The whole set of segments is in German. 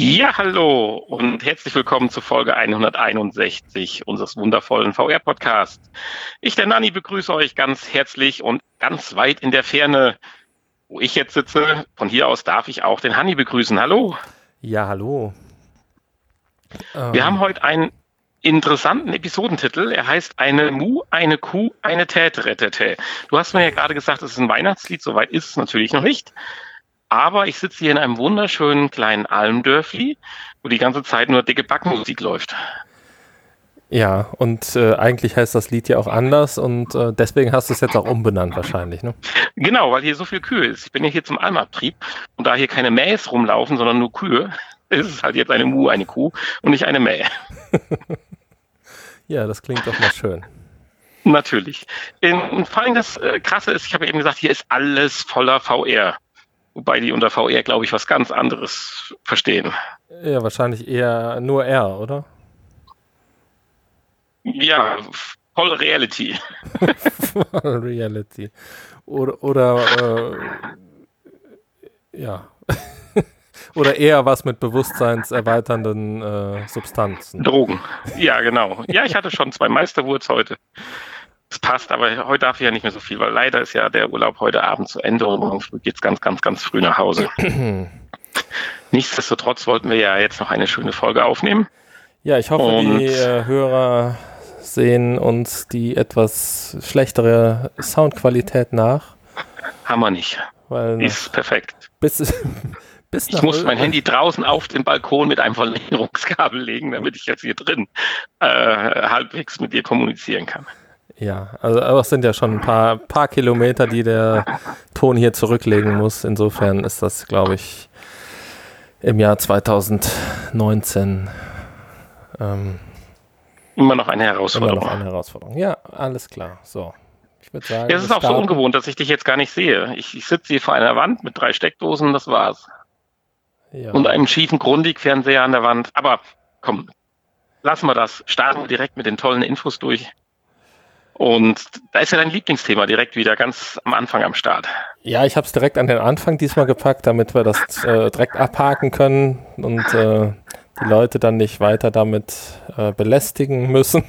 Ja, hallo und herzlich willkommen zu Folge 161 unseres wundervollen VR-Podcasts. Ich, der Nanni, begrüße euch ganz herzlich und ganz weit in der Ferne, wo ich jetzt sitze. Von hier aus darf ich auch den Hanni begrüßen. Hallo. Ja, hallo. Wir ähm. haben heute einen interessanten Episodentitel. Er heißt Eine Mu, eine Kuh, eine Täterettete. Du hast mir ja gerade gesagt, es ist ein Weihnachtslied. Soweit ist es natürlich noch nicht. Aber ich sitze hier in einem wunderschönen kleinen Almdörfli, wo die ganze Zeit nur dicke Backmusik läuft. Ja, und äh, eigentlich heißt das Lied ja auch anders und äh, deswegen hast du es jetzt auch umbenannt wahrscheinlich, ne? Genau, weil hier so viel Kühe ist. Ich bin ja hier zum Almabtrieb und da hier keine Mähs rumlaufen, sondern nur Kühe, ist es halt jetzt eine Mu, eine Kuh und nicht eine Mäh. ja, das klingt doch mal schön. Natürlich. Und vor allem das äh, Krasse ist, ich habe eben gesagt, hier ist alles voller VR. Wobei die unter VR, glaube ich, was ganz anderes verstehen. Ja, wahrscheinlich eher nur R, oder? Ja, voll Reality. voll Reality. Oder, oder äh, ja. oder eher was mit bewusstseinserweiternden äh, Substanzen. Drogen. Ja, genau. Ja, ich hatte schon zwei Meisterwurz heute. Es passt, aber heute darf ich ja nicht mehr so viel, weil leider ist ja der Urlaub heute Abend zu Ende und morgen früh geht es ganz, ganz, ganz früh nach Hause. Nichtsdestotrotz wollten wir ja jetzt noch eine schöne Folge aufnehmen. Ja, ich hoffe, und die äh, Hörer sehen uns die etwas schlechtere Soundqualität nach. Haben wir nicht. Weil ist perfekt. Bis, bis ich muss mein Handy draußen auf den Balkon mit einem Verlängerungskabel legen, damit ich jetzt hier drin äh, halbwegs mit dir kommunizieren kann. Ja, also aber es sind ja schon ein paar, paar Kilometer, die der Ton hier zurücklegen muss. Insofern ist das, glaube ich, im Jahr 2019 ähm, immer noch eine Herausforderung. Immer noch eine Herausforderung. Ja, alles klar. So. Ich würde sagen. Ja, es ist auch starten. so ungewohnt, dass ich dich jetzt gar nicht sehe. Ich, ich sitze hier vor einer Wand mit drei Steckdosen, das war's. Ja. Und einem schiefen Grundig-Fernseher an der Wand. Aber komm, lassen wir das. Starten wir direkt mit den tollen Infos durch. Und da ist ja dein Lieblingsthema direkt wieder ganz am Anfang am Start. Ja, ich habe es direkt an den Anfang diesmal gepackt, damit wir das äh, direkt abhaken können und äh, die Leute dann nicht weiter damit äh, belästigen müssen.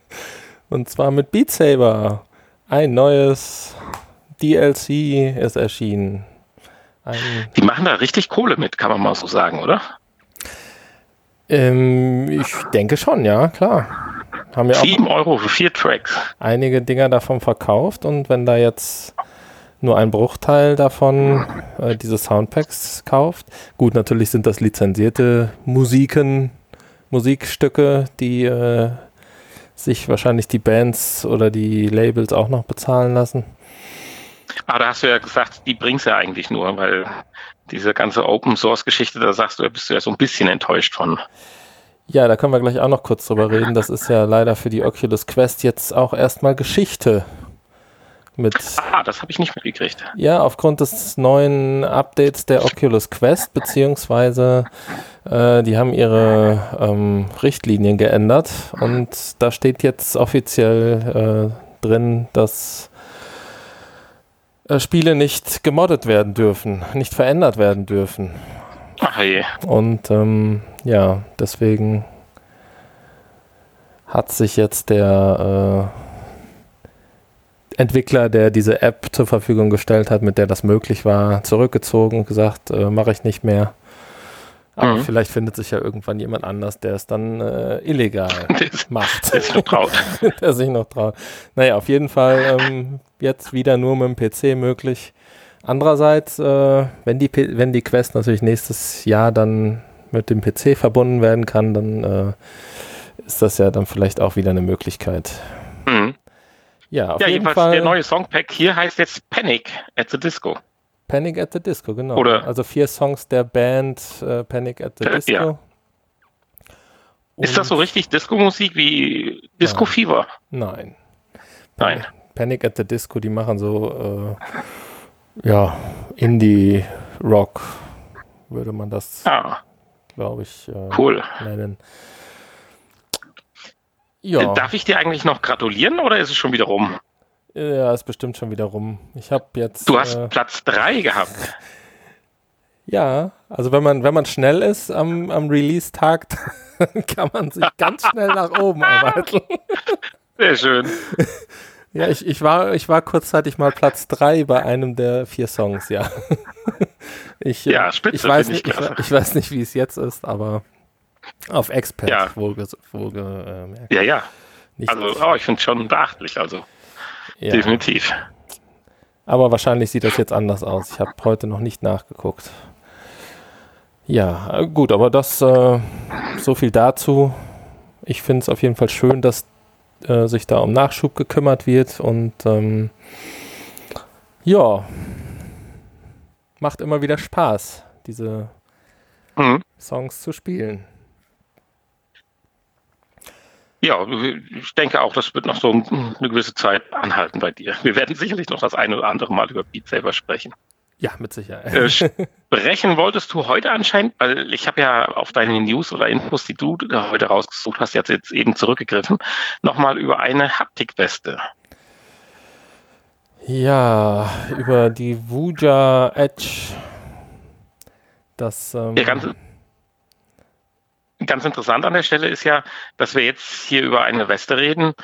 und zwar mit Beat Saber. Ein neues DLC ist erschienen. Ein die machen da richtig Kohle mit, kann man mal so sagen, oder? Ähm, ich denke schon, ja, klar. Haben wir 7 Euro für vier Tracks. Einige Dinger davon verkauft und wenn da jetzt nur ein Bruchteil davon äh, diese Soundpacks kauft, gut, natürlich sind das lizenzierte Musiken, Musikstücke, die äh, sich wahrscheinlich die Bands oder die Labels auch noch bezahlen lassen. Aber da hast du ja gesagt, die bringst du ja eigentlich nur, weil diese ganze Open Source Geschichte, da sagst du, da bist du ja so ein bisschen enttäuscht von. Ja, da können wir gleich auch noch kurz drüber reden. Das ist ja leider für die Oculus Quest jetzt auch erstmal Geschichte. Mit, ah, das habe ich nicht mitgekriegt. Ja, aufgrund des neuen Updates der Oculus Quest, beziehungsweise äh, die haben ihre ähm, Richtlinien geändert und da steht jetzt offiziell äh, drin, dass äh, Spiele nicht gemoddet werden dürfen, nicht verändert werden dürfen. Ach je. Und ähm, ja, deswegen hat sich jetzt der äh, Entwickler, der diese App zur Verfügung gestellt hat, mit der das möglich war, zurückgezogen und gesagt, äh, mache ich nicht mehr. Aber mhm. vielleicht findet sich ja irgendwann jemand anders, der es dann äh, illegal macht. Der sich noch traut. der sich noch traut. Naja, auf jeden Fall ähm, jetzt wieder nur mit dem PC möglich. Andererseits, äh, wenn, die, wenn die Quest natürlich nächstes Jahr dann mit dem PC verbunden werden kann, dann äh, ist das ja dann vielleicht auch wieder eine Möglichkeit. Mhm. Ja, auf ja, jeden Fall. Der neue Songpack hier heißt jetzt Panic at the Disco. Panic at the Disco, genau. Oder also vier Songs der Band äh, Panic at the Disco. Ja. Ist das so richtig Disco-Musik wie Disco Nein. Fever? Nein. Nein. Panic at the Disco, die machen so äh, ja, Indie-Rock würde man das, ah. glaube ich, äh, cool. nennen. Ja. Darf ich dir eigentlich noch gratulieren oder ist es schon wieder rum? Äh, ja, ist bestimmt schon wieder rum. Ja, ist bestimmt schon wieder rum. ich habe jetzt. Du hast äh, Platz 3 gehabt. Ja, also wenn man, wenn man schnell ist am, am Release-Tag, kann man sich ganz schnell nach oben arbeiten. Sehr schön. Ja, ich, ich, war, ich war kurzzeitig mal Platz 3 bei einem der vier Songs, ja. Ich, ja, spitze, ich, weiß nicht, ich, ich, weiß nicht, wie es jetzt ist, aber auf Expert ja. wohlgemerkt. ja, ja. Nicht also, oh, ich finde es schon beachtlich, also ja. definitiv. Aber wahrscheinlich sieht das jetzt anders aus. Ich habe heute noch nicht nachgeguckt. Ja, gut, aber das äh, so viel dazu. Ich finde es auf jeden Fall schön, dass äh, sich da um Nachschub gekümmert wird und ähm, ja, macht immer wieder Spaß, diese mhm. Songs zu spielen. Ja, ich denke auch, das wird noch so eine gewisse Zeit anhalten bei dir. Wir werden sicherlich noch das eine oder andere Mal über Beat Saber sprechen. Ja, mit Sicherheit. Äh, sprechen wolltest du heute anscheinend, weil ich habe ja auf deine News oder Infos, die du heute rausgesucht hast, jetzt, jetzt eben zurückgegriffen, nochmal über eine Haptikweste. Ja, über die Vuja Edge. Das, ähm, ja, ganz, ganz interessant an der Stelle ist ja, dass wir jetzt hier über eine Weste reden,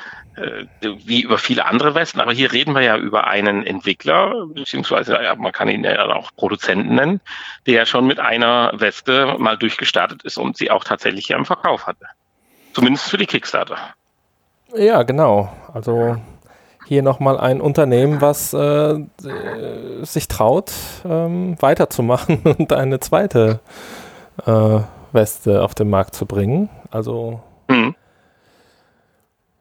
wie über viele andere Westen, aber hier reden wir ja über einen Entwickler, beziehungsweise ja, man kann ihn ja auch Produzenten nennen, der ja schon mit einer Weste mal durchgestartet ist und sie auch tatsächlich hier im Verkauf hatte. Zumindest für die Kickstarter. Ja, genau. Also hier nochmal ein Unternehmen, was äh, sich traut, ähm, weiterzumachen und eine zweite äh, Weste auf den Markt zu bringen. Also. Mhm.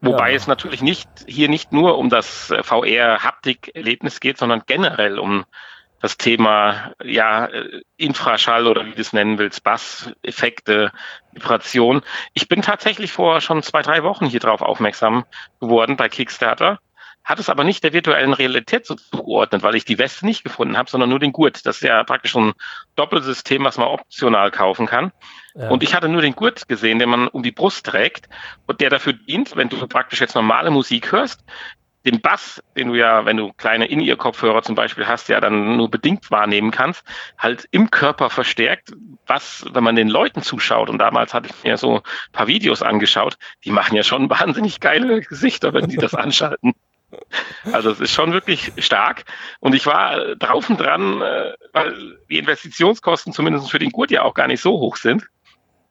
Wobei ja. es natürlich nicht hier nicht nur um das VR-Haptik-Erlebnis geht, sondern generell um das Thema ja Infraschall oder wie du es nennen willst, Bass, Effekte, Vibration. Ich bin tatsächlich vor schon zwei, drei Wochen hier drauf aufmerksam geworden bei Kickstarter hat es aber nicht der virtuellen Realität so zugeordnet, weil ich die Weste nicht gefunden habe, sondern nur den Gurt. Das ist ja praktisch ein Doppelsystem, was man optional kaufen kann. Ja. Und ich hatte nur den Gurt gesehen, den man um die Brust trägt und der dafür dient, wenn du praktisch jetzt normale Musik hörst, den Bass, den du ja, wenn du kleine In-Ear-Kopfhörer zum Beispiel hast, ja dann nur bedingt wahrnehmen kannst, halt im Körper verstärkt, was, wenn man den Leuten zuschaut, und damals hatte ich mir so ein paar Videos angeschaut, die machen ja schon wahnsinnig geile Gesichter, wenn die das anschalten. Also es ist schon wirklich stark. Und ich war drauf und dran, äh, weil die Investitionskosten zumindest für den Gurt ja auch gar nicht so hoch sind,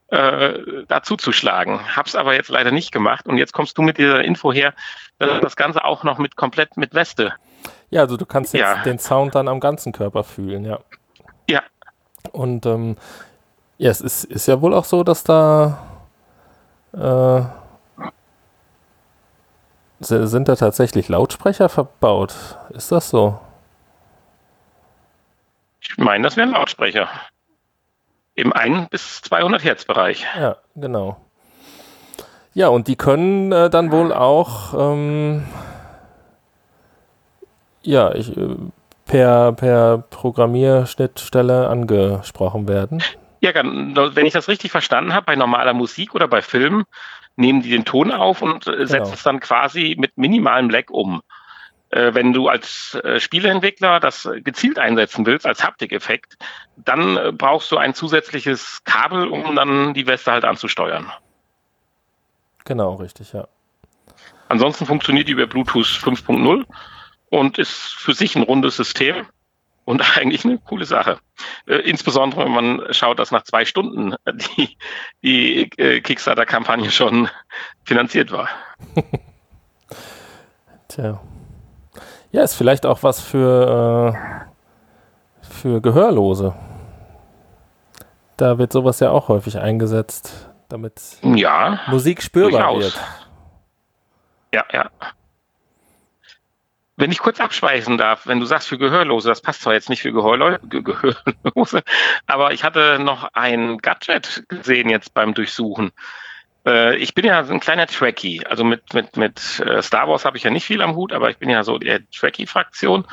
äh, dazu zu schlagen. Hab's aber jetzt leider nicht gemacht. Und jetzt kommst du mit dieser Info her, dass das Ganze auch noch mit komplett mit Weste. Ja, also du kannst jetzt ja. den Sound dann am ganzen Körper fühlen, ja. Ja. Und ähm, ja, es ist, ist ja wohl auch so, dass da äh, sind da tatsächlich Lautsprecher verbaut? Ist das so? Ich meine, das wären Lautsprecher. Im 1 bis 200 Hertz Bereich. Ja, genau. Ja, und die können äh, dann wohl auch ähm, ja, ich, äh, per, per Programmierschnittstelle angesprochen werden. Ja, wenn ich das richtig verstanden habe, bei normaler Musik oder bei Filmen nehmen die den Ton auf und äh, setzen genau. es dann quasi mit minimalem Lag um. Äh, wenn du als äh, Spieleentwickler das gezielt einsetzen willst, als Haptikeffekt, dann äh, brauchst du ein zusätzliches Kabel, um dann die Weste halt anzusteuern. Genau, richtig, ja. Ansonsten funktioniert die über Bluetooth 5.0 und ist für sich ein rundes System und eigentlich eine coole Sache. Äh, insbesondere, wenn man schaut, dass nach zwei Stunden die, die äh, Kickstarter-Kampagne schon finanziert war. Tja. Ja, ist vielleicht auch was für, äh, für Gehörlose. Da wird sowas ja auch häufig eingesetzt, damit ja, Musik spürbar durchaus. wird. Ja, ja. Wenn ich kurz abschweifen darf, wenn du sagst für Gehörlose, das passt zwar jetzt nicht für Gehörlose, Gehörlose aber ich hatte noch ein Gadget gesehen jetzt beim Durchsuchen. Äh, ich bin ja ein kleiner Trekkie, also mit, mit, mit äh, Star Wars habe ich ja nicht viel am Hut, aber ich bin ja so der Trekkie-Fraktion.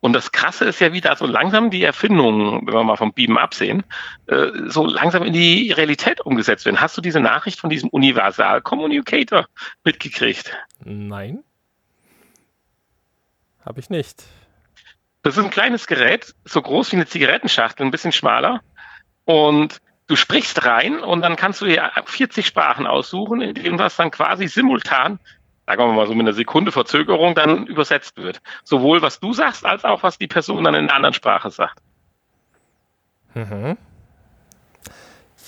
Und das Krasse ist ja wieder so langsam die Erfindungen, wenn wir mal vom Beamen absehen, äh, so langsam in die Realität umgesetzt werden. Hast du diese Nachricht von diesem Universal Communicator mitgekriegt? Nein. Habe ich nicht. Das ist ein kleines Gerät, so groß wie eine Zigarettenschachtel, ein bisschen schmaler. Und du sprichst rein und dann kannst du dir 40 Sprachen aussuchen, in denen das dann quasi simultan, sagen wir mal so mit einer Sekunde Verzögerung, dann übersetzt wird. Sowohl was du sagst, als auch was die Person dann in einer anderen Sprache sagt. Mhm.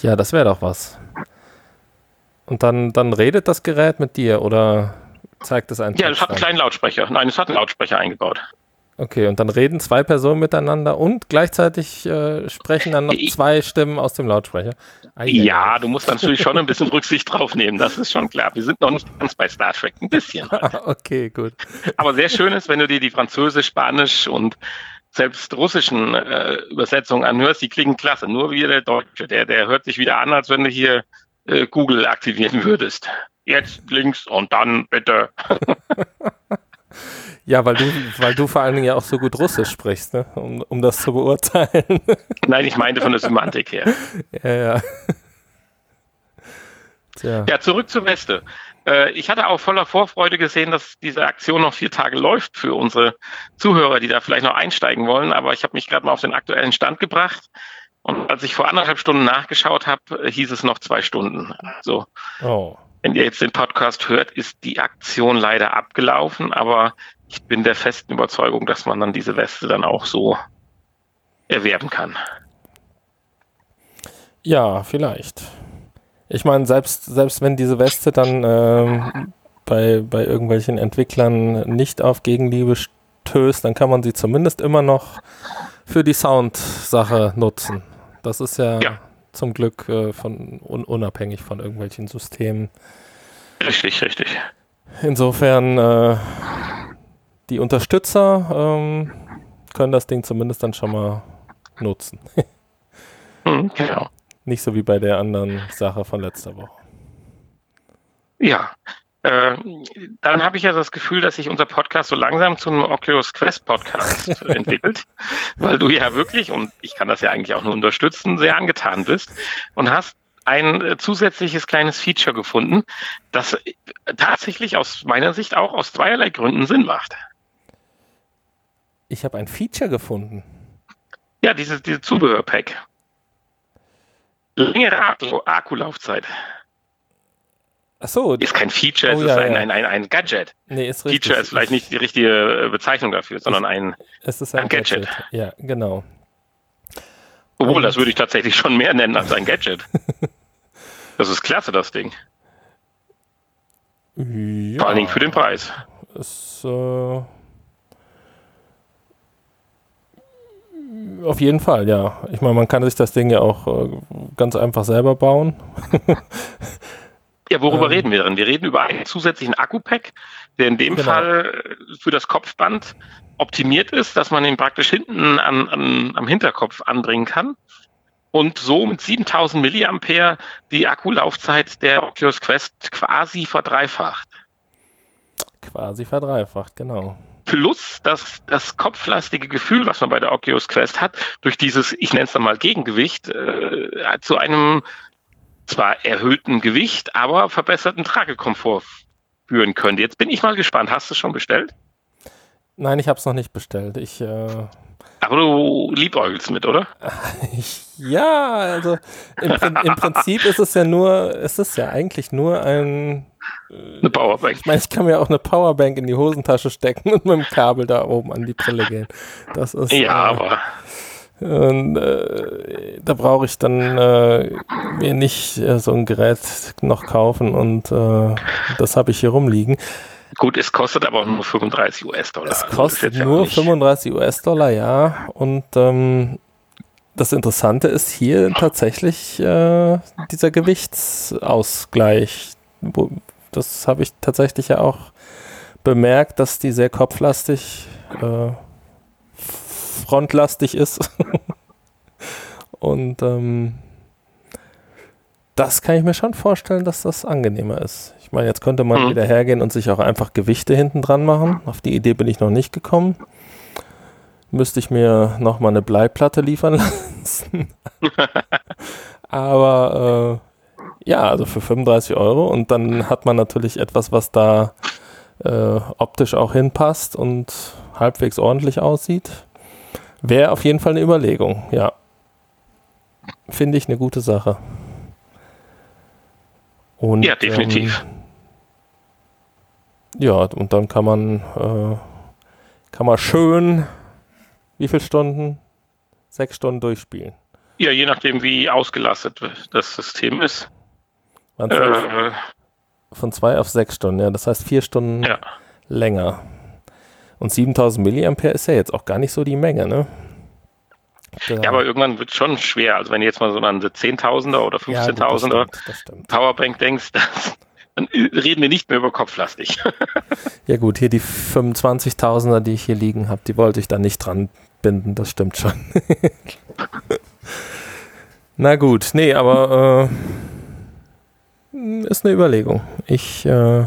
Ja, das wäre doch was. Und dann, dann redet das Gerät mit dir oder zeigt es einen? Ja, es hat einen kleinen Lautsprecher. Nein, es hat einen Lautsprecher eingebaut. Okay, und dann reden zwei Personen miteinander und gleichzeitig äh, sprechen dann noch zwei Stimmen aus dem Lautsprecher. Ah, ja, du musst natürlich schon ein bisschen Rücksicht drauf nehmen, das ist schon klar. Wir sind noch nicht ganz bei Star Trek, ein bisschen. Halt. okay, gut. Aber sehr schön ist, wenn du dir die Französisch, Spanisch und selbst russischen äh, Übersetzungen anhörst, die klingen klasse. Nur wie der Deutsche, der, der hört sich wieder an, als wenn du hier äh, Google aktivieren würdest. Jetzt links und dann bitte. ja, weil du, weil du vor allen Dingen ja auch so gut Russisch sprichst, ne? um, um das zu beurteilen. Nein, ich meinte von der Semantik her. Ja, ja. Tja. Ja, zurück zur Weste. Äh, ich hatte auch voller Vorfreude gesehen, dass diese Aktion noch vier Tage läuft für unsere Zuhörer, die da vielleicht noch einsteigen wollen. Aber ich habe mich gerade mal auf den aktuellen Stand gebracht. Und als ich vor anderthalb Stunden nachgeschaut habe, hieß es noch zwei Stunden. Also, oh. Wenn ihr jetzt den Podcast hört, ist die Aktion leider abgelaufen, aber ich bin der festen Überzeugung, dass man dann diese Weste dann auch so erwerben kann. Ja, vielleicht. Ich meine, selbst, selbst wenn diese Weste dann ähm, bei, bei irgendwelchen Entwicklern nicht auf Gegenliebe stößt, dann kann man sie zumindest immer noch für die Sound-Sache nutzen. Das ist ja, ja. Zum Glück äh, von un unabhängig von irgendwelchen Systemen. Richtig, richtig. Insofern, äh, die Unterstützer ähm, können das Ding zumindest dann schon mal nutzen. mhm, genau. Nicht so wie bei der anderen Sache von letzter Woche. Ja, äh, dann habe ich ja das Gefühl, dass sich unser Podcast so langsam zum Oculus Quest Podcast entwickelt, weil du ja wirklich, und ich kann das ja eigentlich auch nur unterstützen, sehr angetan bist und hast ein äh, zusätzliches kleines Feature gefunden, das tatsächlich aus meiner Sicht auch aus zweierlei Gründen Sinn macht. Ich habe ein Feature gefunden. Ja, dieses diese Zubehörpack. Längere Akkulaufzeit. Ach so. Ist kein Feature, oh, es ja, ist ein, ja. ein, ein, ein, Gadget. Nee, ist richtig. Feature ist vielleicht nicht die richtige äh, Bezeichnung dafür, sondern ein, es ist ein, ein Gadget. Gadget. Ja, genau. Obwohl, Und das würde ich tatsächlich schon mehr nennen als ein Gadget. das ist klasse, das Ding. Ja, Vor allen Dingen für den Preis. Ist, äh, auf jeden Fall, ja. Ich meine, man kann sich das Ding ja auch äh, ganz einfach selber bauen. Ja, worüber ähm, reden wir denn? Wir reden über einen zusätzlichen Akku-Pack, der in dem genau. Fall für das Kopfband optimiert ist, dass man ihn praktisch hinten an, an, am Hinterkopf anbringen kann und so mit 7000 Milliampere die Akkulaufzeit der Oculus Quest quasi verdreifacht. Quasi verdreifacht, genau. Plus das, das kopflastige Gefühl, was man bei der Oculus Quest hat, durch dieses, ich nenne es dann mal Gegengewicht, äh, zu einem zwar erhöhten Gewicht, aber verbesserten Tragekomfort führen könnte. Jetzt bin ich mal gespannt. Hast du es schon bestellt? Nein, ich habe es noch nicht bestellt. Ich, äh aber du liebäugelst mit, oder? ja, also im, im, Prinzip ist es ja nur, es ist ja eigentlich nur ein eine Powerbank. Ich meine, ich kann mir auch eine Powerbank in die Hosentasche stecken und mit dem Kabel da oben an die Brille gehen. Das ist ja, äh, aber und, äh, da brauche ich dann äh, mir nicht äh, so ein Gerät noch kaufen und äh, das habe ich hier rumliegen. Gut, es kostet aber auch nur 35 US-Dollar. Es also kostet also nur 35 US-Dollar, ja. Und ähm, das Interessante ist hier tatsächlich äh, dieser Gewichtsausgleich. Das habe ich tatsächlich ja auch bemerkt, dass die sehr kopflastig äh, frontlastig ist. Und ähm, das kann ich mir schon vorstellen, dass das angenehmer ist. Ich meine, jetzt könnte man mhm. wieder hergehen und sich auch einfach Gewichte hinten dran machen. Auf die Idee bin ich noch nicht gekommen. Müsste ich mir nochmal eine Bleiplatte liefern lassen. Aber äh, ja, also für 35 Euro und dann hat man natürlich etwas, was da äh, optisch auch hinpasst und halbwegs ordentlich aussieht. Wäre auf jeden Fall eine Überlegung, ja. Finde ich eine gute Sache. Und, ja, definitiv. Ähm, ja, und dann kann man, äh, kann man schön, wie viele Stunden? Sechs Stunden durchspielen. Ja, je nachdem, wie ausgelastet das System ist. Äh, von zwei auf sechs Stunden, ja. Das heißt vier Stunden ja. länger. Und 7000 Milliampere ist ja jetzt auch gar nicht so die Menge, ne? Ja, aber irgendwann wird es schon schwer. Also wenn du jetzt mal so an eine 10.000er oder 15.000er ja, Powerbank denkst, das, dann reden wir nicht mehr über kopflastig. ja gut, hier die 25.000er, die ich hier liegen habe, die wollte ich da nicht dran binden, das stimmt schon. Na gut, nee, aber äh, ist eine Überlegung. Ich äh,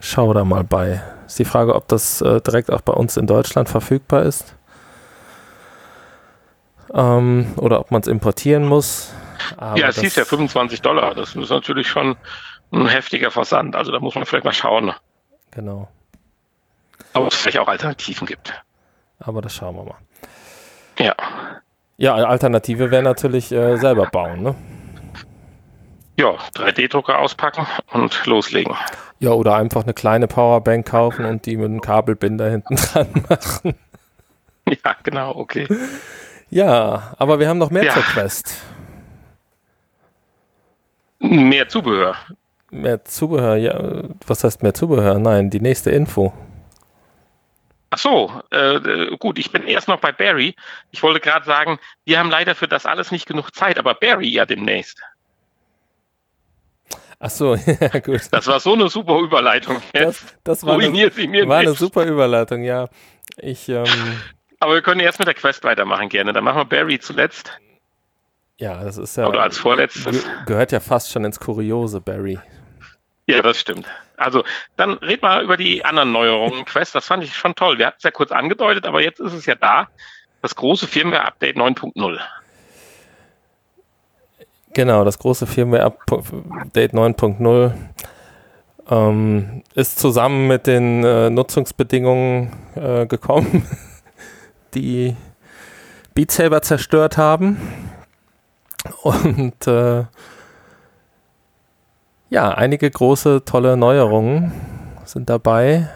schaue da mal bei. Ist die Frage, ob das äh, direkt auch bei uns in Deutschland verfügbar ist. Ähm, oder ob man es importieren muss. Aber ja, es hieß ja 25 Dollar. Das ist natürlich schon ein heftiger Versand. Also da muss man vielleicht mal schauen. Genau. Aber es vielleicht auch Alternativen gibt. Aber das schauen wir mal. Ja. Ja, Alternative wäre natürlich äh, selber bauen, ne? Ja, 3D-Drucker auspacken und loslegen. Ja, oder einfach eine kleine Powerbank kaufen und die mit einem Kabelbinder hinten dran machen. Ja, genau, okay. Ja, aber wir haben noch mehr ja. zur Quest. Mehr Zubehör. Mehr Zubehör, ja. Was heißt mehr Zubehör? Nein, die nächste Info. Ach so, äh, gut, ich bin erst noch bei Barry. Ich wollte gerade sagen, wir haben leider für das alles nicht genug Zeit, aber Barry ja demnächst. Ach so, ja gut. Das war so eine super Überleitung. Jetzt das, das war, eine, war eine, super Überleitung, ja. Ich, ähm, aber wir können erst mit der Quest weitermachen gerne. Dann machen wir Barry zuletzt. Ja, das ist ja. Oder als vorletztes. Gehört ja fast schon ins Kuriose, Barry. Ja, das stimmt. Also, dann red mal über die anderen Neuerungen Quest. Das fand ich schon toll. Wir hatten es ja kurz angedeutet, aber jetzt ist es ja da. Das große Firmware-Update 9.0. Genau, das große Firmware-Update 9.0 ähm, ist zusammen mit den äh, Nutzungsbedingungen äh, gekommen, die Beat Saber zerstört haben. Und äh, ja, einige große, tolle Neuerungen sind dabei.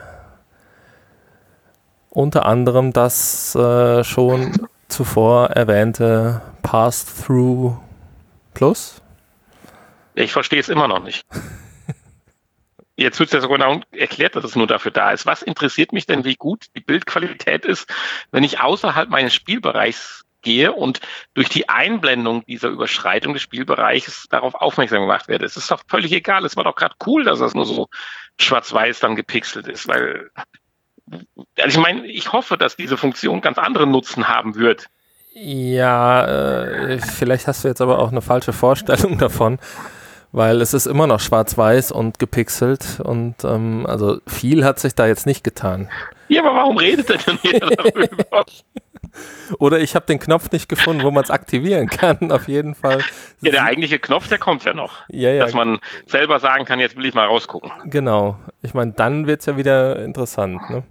Unter anderem das äh, schon zuvor erwähnte Pass-Through Plus. Ich verstehe es immer noch nicht. Jetzt wird es ja sogar genau erklärt, dass es nur dafür da ist. Was interessiert mich denn, wie gut die Bildqualität ist, wenn ich außerhalb meines Spielbereichs gehe und durch die Einblendung dieser Überschreitung des Spielbereichs darauf aufmerksam gemacht werde. Es ist doch völlig egal. Es war doch gerade cool, dass das nur so schwarz-weiß dann gepixelt ist, weil also ich meine, ich hoffe, dass diese Funktion ganz andere Nutzen haben wird. Ja, äh, vielleicht hast du jetzt aber auch eine falsche Vorstellung davon, weil es ist immer noch schwarz-weiß und gepixelt und ähm, also viel hat sich da jetzt nicht getan. Ja, aber warum redet er denn hier darüber? Oder ich habe den Knopf nicht gefunden, wo man es aktivieren kann, auf jeden Fall. Ja, der eigentliche Knopf, der kommt ja noch. Ja, ja. Dass man selber sagen kann, jetzt will ich mal rausgucken. Genau. Ich meine, dann wird es ja wieder interessant. Ne?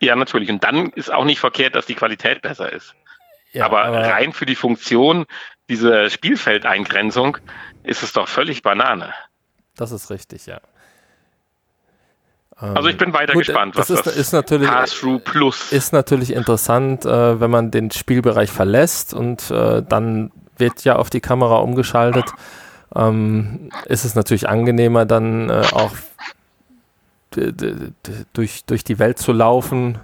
Ja, natürlich. Und dann ist auch nicht verkehrt, dass die Qualität besser ist. Ja, aber, aber rein für die Funktion, diese Spielfeldeingrenzung, ist es doch völlig Banane. Das ist richtig, ja. Also ich bin weiter Gut, gespannt, was das ist, das ist natürlich, Pass-Through Plus ist natürlich interessant, äh, wenn man den Spielbereich verlässt und äh, dann wird ja auf die Kamera umgeschaltet. Ähm, ist es natürlich angenehmer, dann äh, auch durch, durch die Welt zu laufen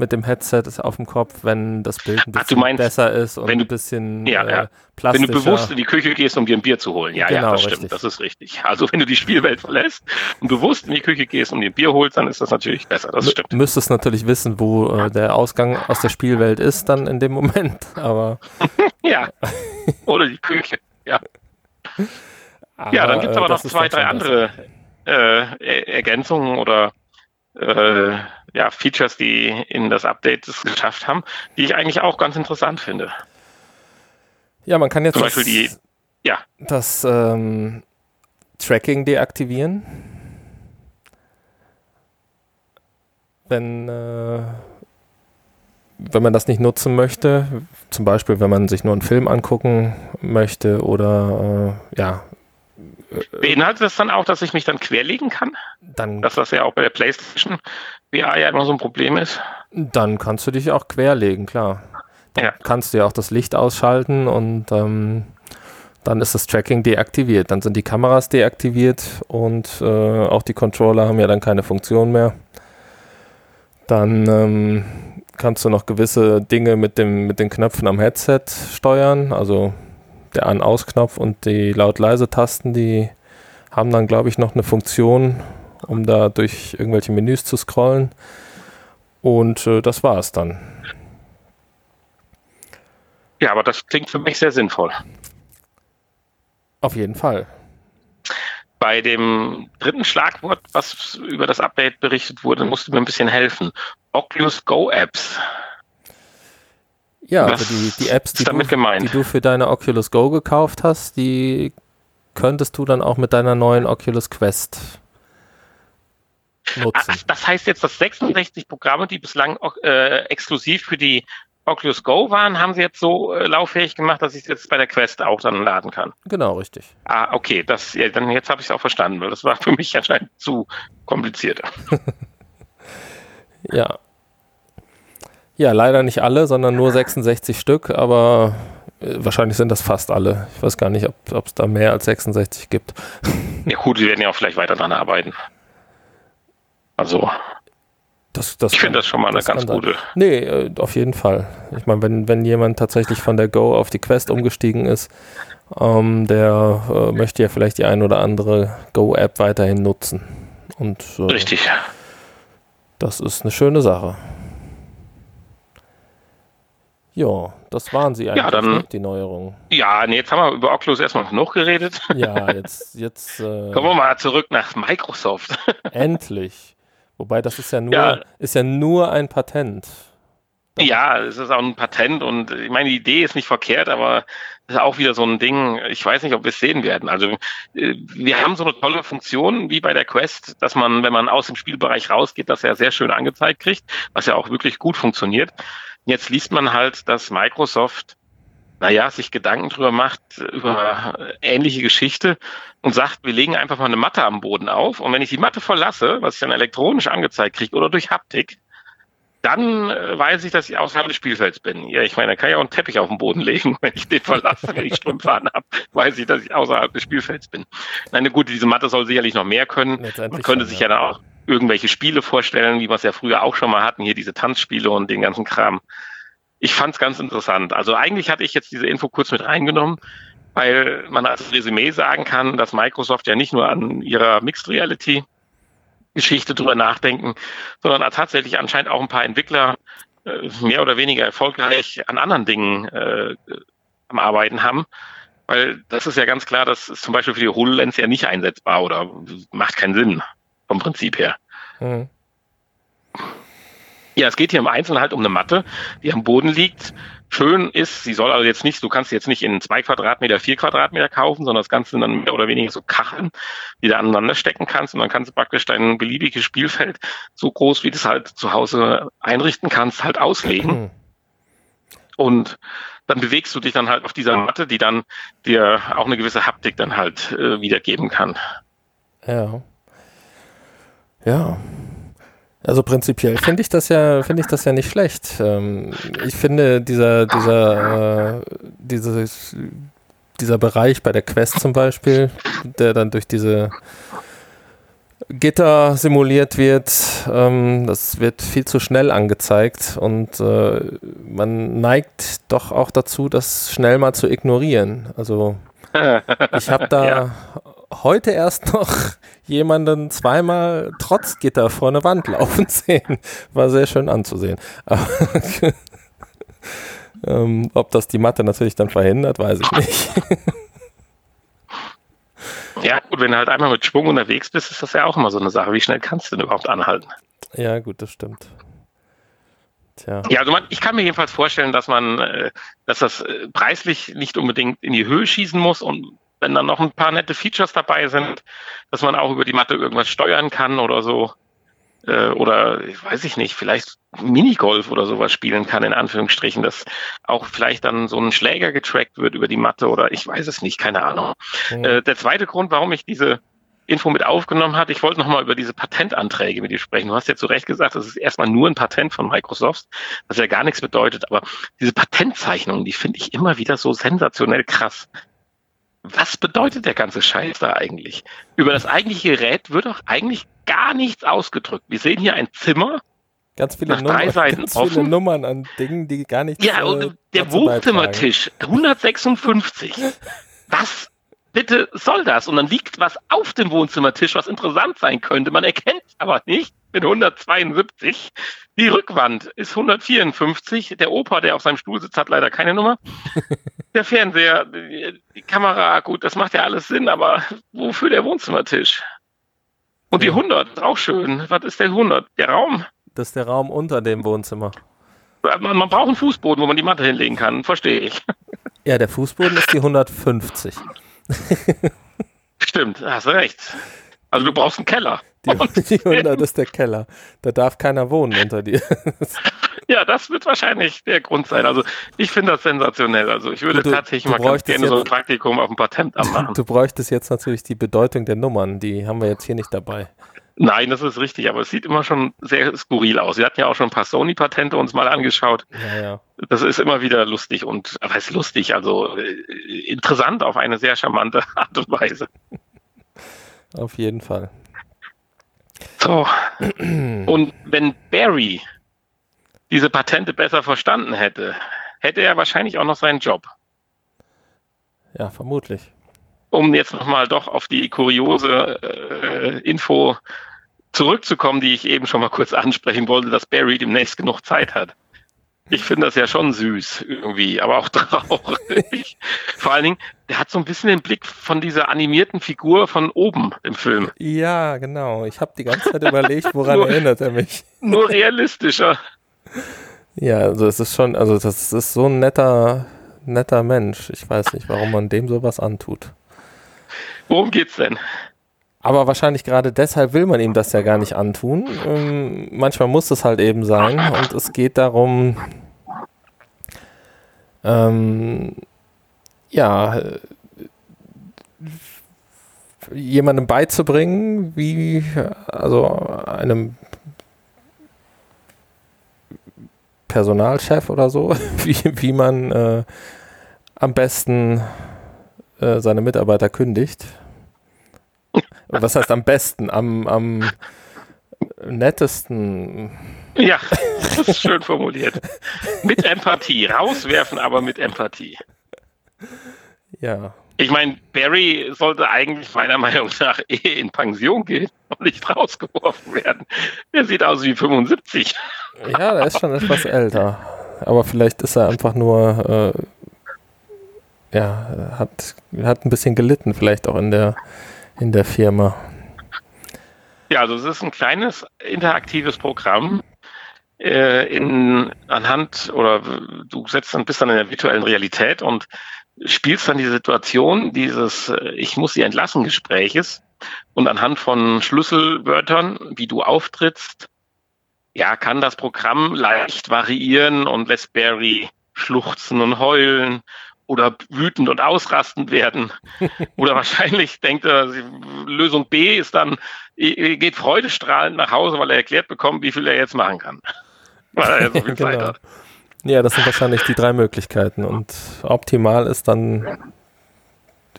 mit dem Headset auf dem Kopf, wenn das Bild ein bisschen Ach, meinst, besser ist und du, ein bisschen ja, ja. Äh, plastischer. Wenn du bewusst in die Küche gehst, um dir ein Bier zu holen. Ja, genau, ja, das richtig. stimmt, das ist richtig. Also wenn du die Spielwelt verlässt und bewusst in die Küche gehst, um dir ein Bier holst, dann ist das natürlich besser, das stimmt. Du müsstest natürlich wissen, wo äh, der Ausgang aus der Spielwelt ist dann in dem Moment, aber... ja, oder die Küche, ja. Aber, ja, dann gibt es aber äh, noch zwei, drei andere äh, Ergänzungen oder äh, ja, Features, die in das Update es geschafft haben, die ich eigentlich auch ganz interessant finde. Ja, man kann jetzt Zum Beispiel das, die, ja. das ähm, Tracking deaktivieren. Wenn, äh, wenn man das nicht nutzen möchte, zum Beispiel wenn man sich nur einen Film angucken möchte oder äh, ja. Beinhaltet das dann auch, dass ich mich dann querlegen kann? Dann, dass das ja auch bei der PlayStation VR ja immer so ein Problem ist. Dann kannst du dich auch querlegen, klar. Dann Ja. kannst du ja auch das Licht ausschalten und ähm, dann ist das Tracking deaktiviert. Dann sind die Kameras deaktiviert und äh, auch die Controller haben ja dann keine Funktion mehr. Dann ähm, kannst du noch gewisse Dinge mit, dem, mit den Knöpfen am Headset steuern. Also der An-Aus-Knopf und die Laut-Leise-Tasten, die haben dann, glaube ich, noch eine Funktion, um da durch irgendwelche Menüs zu scrollen. Und äh, das war es dann. Ja, aber das klingt für mich sehr sinnvoll. Auf jeden Fall. Bei dem dritten Schlagwort, was über das Update berichtet wurde, musst du mir ein bisschen helfen. Oculus Go Apps. Ja, Was also die, die Apps, die du, die du für deine Oculus Go gekauft hast, die könntest du dann auch mit deiner neuen Oculus Quest Ah, nutzen. das heißt jetzt, dass 66 Programme, die bislang äh, exklusiv für die Oculus Go waren, haben sie jetzt so äh, lauffähig gemacht, dass ich es jetzt bei der Quest auch dann laden kann. Genau, richtig. Ah, okay, das, ja, dann jetzt habe ich es auch verstanden, weil das war für mich anscheinend zu kompliziert. Ja. Ja, leider nicht alle, sondern nur 66 Stück, aber äh, wahrscheinlich sind das fast alle. Ich weiß gar nicht, ob es da mehr als 66 gibt. Ja gut, wir werden ja auch vielleicht weiter dran arbeiten. Also, Das, das ich finde das schon mal eine ganz sein. gute. Nee, äh, auf jeden Fall. Ich meine, wenn, wenn jemand tatsächlich von der Go auf die Quest umgestiegen ist, ähm, der äh, möchte ja vielleicht die ein oder andere Go-App weiterhin nutzen. Und äh, Richtig. das ist eine schöne Sache. Ja, das waren sie eigentlich, dann- ne, die Neuerungen. Ja, nee, jetzt haben wir über Oculus erstmal genug geredet. Ja, jetzt, jetzt äh, Kommen wir mal zurück nach Microsoft. endlich. Wobei das ist ja nur, Ja. ist ja nur ein Patent. Ja, es ist auch ein Patent und ich meine, die Idee ist nicht verkehrt, aber das ist auch wieder so ein Ding, ich weiß nicht, ob wir es sehen werden. Also äh, wir haben so eine tolle Funktion wie bei der Quest, dass man, wenn man aus dem Spielbereich rausgeht, das ja sehr schön angezeigt kriegt, was ja auch wirklich gut funktioniert. Jetzt liest man halt, dass Microsoft, naja, sich Gedanken drüber macht, über äh, ähnliche Geschichte und sagt, wir legen einfach mal eine Matte am Boden auf und wenn ich die Matte verlasse, was ich dann elektronisch angezeigt kriege oder durch Haptik, dann äh, weiß ich, dass ich außerhalb des Spielfelds bin. Ja, ich meine, da kann ich auch einen Teppich auf den Boden legen, wenn ich den verlasse, wenn ich Strümpfe anhab, weiß ich, dass ich außerhalb des Spielfelds bin. Nein, gut, diese Matte soll sicherlich noch mehr können. Man könnte sich ja dann auch irgendwelche Spiele vorstellen, wie wir es ja früher auch schon mal hatten, hier diese Tanzspiele und den ganzen Kram. Ich fand es ganz interessant. Also eigentlich hatte ich jetzt diese Info kurz mit reingenommen, weil man als Resümee sagen kann, dass Microsoft ja nicht nur an ihrer Mixed Reality Geschichte drüber nachdenken, sondern tatsächlich anscheinend auch ein paar Entwickler äh, mehr oder weniger erfolgreich an anderen Dingen äh, am Arbeiten haben. Weil das ist ja ganz klar, das ist zum Beispiel für die HoloLens ja nicht einsetzbar oder macht keinen Sinn vom Prinzip her. Mhm. Ja, es geht hier im Einzelnen halt um eine Matte, die am Boden liegt. Schön ist, sie soll also jetzt nicht, du kannst sie jetzt nicht in zwei Quadratmeter, vier Quadratmeter kaufen, sondern das Ganze sind dann mehr oder weniger so Kacheln, die du aneinander stecken kannst und dann kannst du praktisch dein beliebiges Spielfeld so groß, wie du es halt zu Hause einrichten kannst, halt auslegen. Hm. Und dann bewegst du dich dann halt auf dieser Matte, die dann dir auch eine gewisse Haptik dann halt äh, wiedergeben kann. Ja. Ja. Also prinzipiell finde ich das ja, finde ich das ja nicht schlecht. Ähm, ich finde dieser, dieser, äh, dieses, dieser Bereich bei der Quest zum Beispiel, der dann durch diese Gitter simuliert wird, ähm, das wird viel zu schnell angezeigt und äh, man neigt doch auch dazu, das schnell mal zu ignorieren. Also ich habe da Ja. Heute erst noch jemanden zweimal trotz Gitter vor eine Wand laufen sehen. War sehr schön anzusehen. Aber, ähm, ob das die Matte natürlich dann verhindert, weiß ich nicht. Ja, gut, wenn du halt einmal mit Schwung unterwegs bist, ist das ja auch immer so eine Sache. Wie schnell kannst du denn überhaupt anhalten? ja, gut, das stimmt. Tja. Ja, also man, ich kann mir jedenfalls vorstellen, dass man, äh, dass das äh, preislich nicht unbedingt in die Höhe schießen muss und wenn dann noch ein paar nette Features dabei sind, dass man auch über die Matte irgendwas steuern kann oder so, äh, oder weiß ich nicht, vielleicht Minigolf oder sowas spielen kann, in Anführungsstrichen, dass auch vielleicht dann so ein Schläger getrackt wird über die Matte oder ich weiß es nicht, keine Ahnung. Mhm. Äh, der zweite Grund, warum ich diese Info mit aufgenommen hat. Ich wollte nochmal über diese Patentanträge mit dir sprechen. Du hast ja zu Recht gesagt, das ist erstmal nur ein Patent von Microsoft, was ja gar nichts bedeutet. Aber diese Patentzeichnungen, die finde ich immer wieder so sensationell krass. Was bedeutet der ganze Scheiß da eigentlich? Über das eigentliche Gerät wird doch eigentlich gar nichts ausgedrückt. Wir sehen hier ein Zimmer, Ganz viele, Nach drei Seiten ganz viele Nummern an Dingen, die gar nicht. Ja, und äh, der Wohnzimmertisch, 156. Was bitte soll das? Und dann liegt was auf dem Wohnzimmertisch, was interessant sein könnte. Man erkennt es aber nicht mit 172. Die Rückwand ist 154. Der Opa, der auf seinem Stuhl sitzt, hat leider keine Nummer. Der Fernseher, die Kamera, gut, das macht ja alles Sinn, aber wofür der Wohnzimmertisch? Und die 100, auch schön. Was ist der 100? Der Raum? Das ist der Raum unter dem Wohnzimmer. Man, man braucht einen Fußboden, wo man die Matte hinlegen kann, verstehe ich. Ja, der Fußboden ist die 150. Stimmt, hast recht. Also du brauchst einen Keller. Die, die 100 ist der Keller. Da darf keiner wohnen unter dir. ja, das wird wahrscheinlich der Grund sein. Also ich finde das sensationell. Also ich würde du, tatsächlich du mal ganz gerne so ein Praktikum auf dem Patentamt machen. Du bräuchtest jetzt natürlich die Bedeutung der Nummern. Die haben wir jetzt hier nicht dabei. Nein, das ist richtig, aber es sieht immer schon sehr skurril aus. Wir hatten ja auch schon ein paar Sony-Patente uns mal angeschaut. Ja, ja. Das ist immer wieder lustig und, was heißt lustig, also äh, interessant auf eine sehr charmante Art und Weise. Auf jeden Fall. So. Und wenn Barry diese Patente besser verstanden hätte, hätte er wahrscheinlich auch noch seinen Job. Ja, vermutlich. Um jetzt nochmal doch auf die kuriose äh, Info zurückzukommen, die ich eben schon mal kurz ansprechen wollte, dass Barry demnächst genug Zeit hat. Ich finde das ja schon süß irgendwie, aber auch traurig. Vor allen Dingen, der hat so ein bisschen den Blick von dieser animierten Figur von oben im Film. Ja, genau. Ich habe die ganze Zeit überlegt, woran nur, erinnert er mich. Nur realistischer. Ja, also es ist schon, also das ist so ein netter, netter Mensch. Ich weiß nicht, warum man dem sowas antut. Worum geht's denn? Aber wahrscheinlich gerade deshalb will man ihm das ja gar nicht antun. Ähm, manchmal muss es halt eben sein. Und es geht darum, ähm, ja, jemandem beizubringen, wie, also einem Personalchef oder so, wie, wie man äh, am besten äh, seine Mitarbeiter kündigt was heißt am besten? Am, am nettesten. Ja, das ist schön formuliert. Mit Empathie. Rauswerfen, aber mit Empathie. Ja. Ich meine, Barry sollte eigentlich meiner Meinung nach eh in Pension gehen und nicht rausgeworfen werden. Er sieht aus wie 75. Ja, der ist schon etwas älter. Aber vielleicht ist er einfach nur, äh, ja, hat, hat ein bisschen gelitten, vielleicht auch in der in der Firma? Ja, also es ist ein kleines interaktives Programm. Äh, in, anhand oder du setzt dann bist dann in der virtuellen Realität und spielst dann die Situation dieses äh, Ich muss sie entlassen Gespräches und anhand von Schlüsselwörtern, wie du auftrittst, ja, kann das Programm leicht variieren und lässt Barry schluchzen und heulen oder wütend und ausrastend werden. oder wahrscheinlich denkt er, Lösung B ist dann, geht freudestrahlend nach Hause, weil er erklärt bekommt, wie viel er jetzt machen kann. weil er so viel genau. Zeit hat. Ja, das sind wahrscheinlich die drei Möglichkeiten. Und optimal ist dann,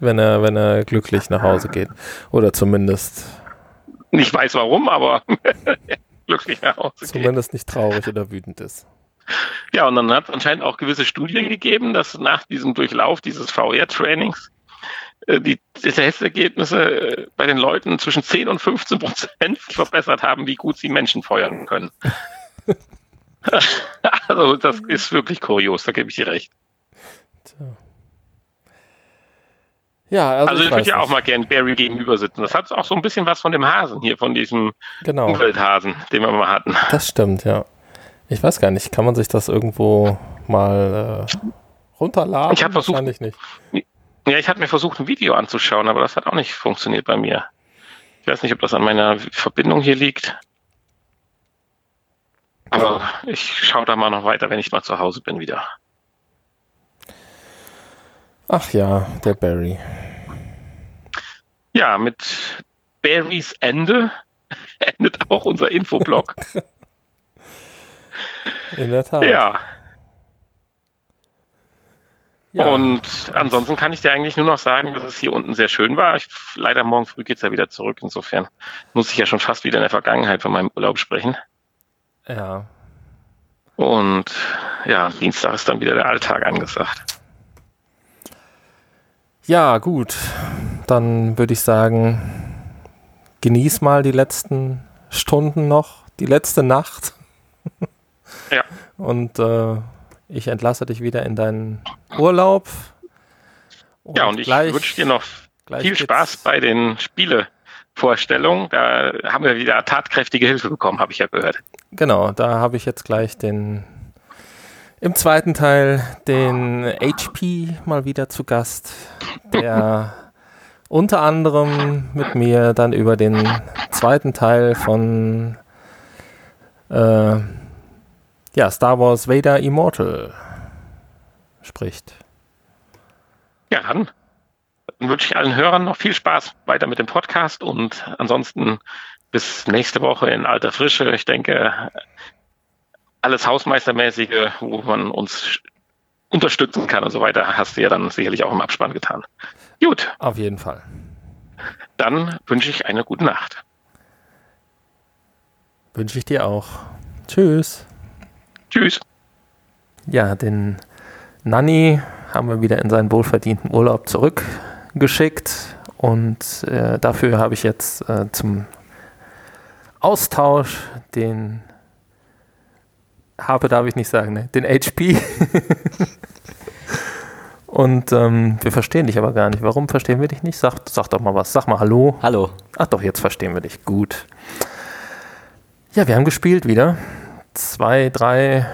wenn er, wenn er glücklich nach Hause geht. Oder zumindest. Nicht weiß warum, aber glücklich nach Hause Zumindest geht. nicht traurig oder wütend ist. Ja, und dann hat es anscheinend auch gewisse Studien gegeben, dass nach diesem Durchlauf dieses VR-Trainings äh, die Testergebnisse äh, bei den Leuten zwischen 10 und 15 Prozent verbessert haben, wie gut sie Menschen feuern können. also das ist wirklich kurios, da gebe ich dir recht. Tja. Ja, also, also ich, ich würde ja auch mal gern Barry gegenüber sitzen. Das hat auch so ein bisschen was von dem Hasen hier, von diesem genau. Umwelthasen, den wir mal hatten. Das stimmt, ja. Ich weiß gar nicht, kann man sich das irgendwo mal äh, runterladen? Ich habe versucht, nicht. Ja, ich hatte mir versucht, ein Video anzuschauen, aber das hat auch nicht funktioniert bei mir. Ich weiß nicht, ob das an meiner Verbindung hier liegt. Aber ich schaue da mal noch weiter, wenn ich mal zu Hause bin wieder. Ach ja, der Barry. Ja, mit Barrys Ende endet auch unser Infoblog. In der Tat. Ja. ja. Und ansonsten kann ich dir eigentlich nur noch sagen, dass es hier unten sehr schön war. Ich, leider morgen früh geht es ja wieder zurück. Insofern muss ich ja schon fast wieder in der Vergangenheit von meinem Urlaub sprechen. Ja. Und ja, Dienstag ist dann wieder der Alltag angesagt. Ja, gut. Dann würde ich sagen, genieß mal die letzten Stunden noch, die letzte Nacht. Ja. Und äh, ich entlasse dich wieder in deinen Urlaub. Und ja, und ich wünsche dir noch viel Spaß bei den Spielevorstellungen. Da haben wir wieder tatkräftige Hilfe bekommen, habe ich ja gehört. Genau, da habe ich jetzt gleich den im zweiten Teil den HP mal wieder zu Gast, der unter anderem mit mir dann über den zweiten Teil von äh, ja, Star Wars Vader Immortal spricht. Ja, dann wünsche ich allen Hörern noch viel Spaß weiter mit dem Podcast und ansonsten bis nächste Woche in alter Frische. Ich denke, alles Hausmeistermäßige, wo man uns unterstützen kann und so weiter, hast du ja dann sicherlich auch im Abspann getan. Gut. Auf jeden Fall. Dann wünsche ich eine gute Nacht. Wünsche ich dir auch. Tschüss. Tschüss. Ja, den Nanny haben wir wieder in seinen wohlverdienten Urlaub zurückgeschickt und äh, dafür habe ich jetzt äh, zum Austausch den habe darf ich nicht sagen, ne? den HP. und ähm, wir verstehen dich aber gar nicht. Warum verstehen wir dich nicht? Sag, sag doch mal was. Sag mal Hallo. Hallo. Ach doch, jetzt verstehen wir dich. Gut. Ja, wir haben gespielt wieder zwei, drei,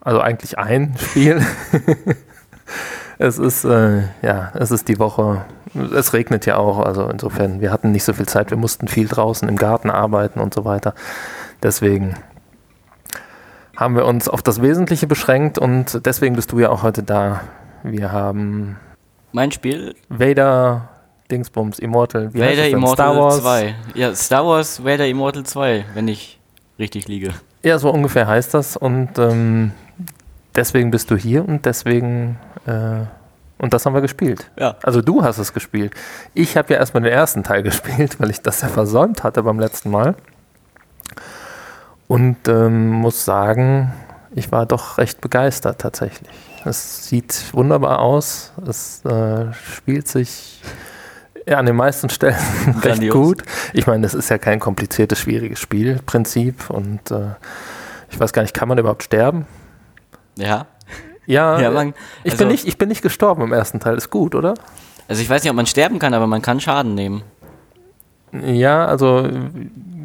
also eigentlich ein Spiel. es ist, äh, ja, es ist die Woche. Es regnet ja auch, also insofern, wir hatten nicht so viel Zeit, wir mussten viel draußen im Garten arbeiten und so weiter. Deswegen haben wir uns auf das Wesentliche beschränkt und deswegen bist du ja auch heute da. Wir haben mein Spiel Vader Dingsbums Immortal. Wie Vader Immortal Star Wars 2. Ja, Star Wars Vader Immortal 2, wenn ich richtig liege. Ja, so ungefähr heißt das. Und ähm, deswegen bist du hier und deswegen. Äh, und das haben wir gespielt. Ja. Also du hast es gespielt. Ich habe ja erstmal den ersten Teil gespielt, weil ich das ja versäumt hatte beim letzten Mal. Und ähm, muss sagen, ich war doch recht begeistert tatsächlich. Es sieht wunderbar aus. Es äh, spielt sich ja, an den meisten Stellen recht gut. Ich meine, das ist ja kein kompliziertes, schwieriges Spielprinzip und äh, ich weiß gar nicht, kann man überhaupt sterben? Ja. Ja, ja man, ich, also, bin nicht, ich bin nicht gestorben im ersten Teil, ist gut, oder? Also ich weiß nicht, ob man sterben kann, aber man kann Schaden nehmen. Ja, also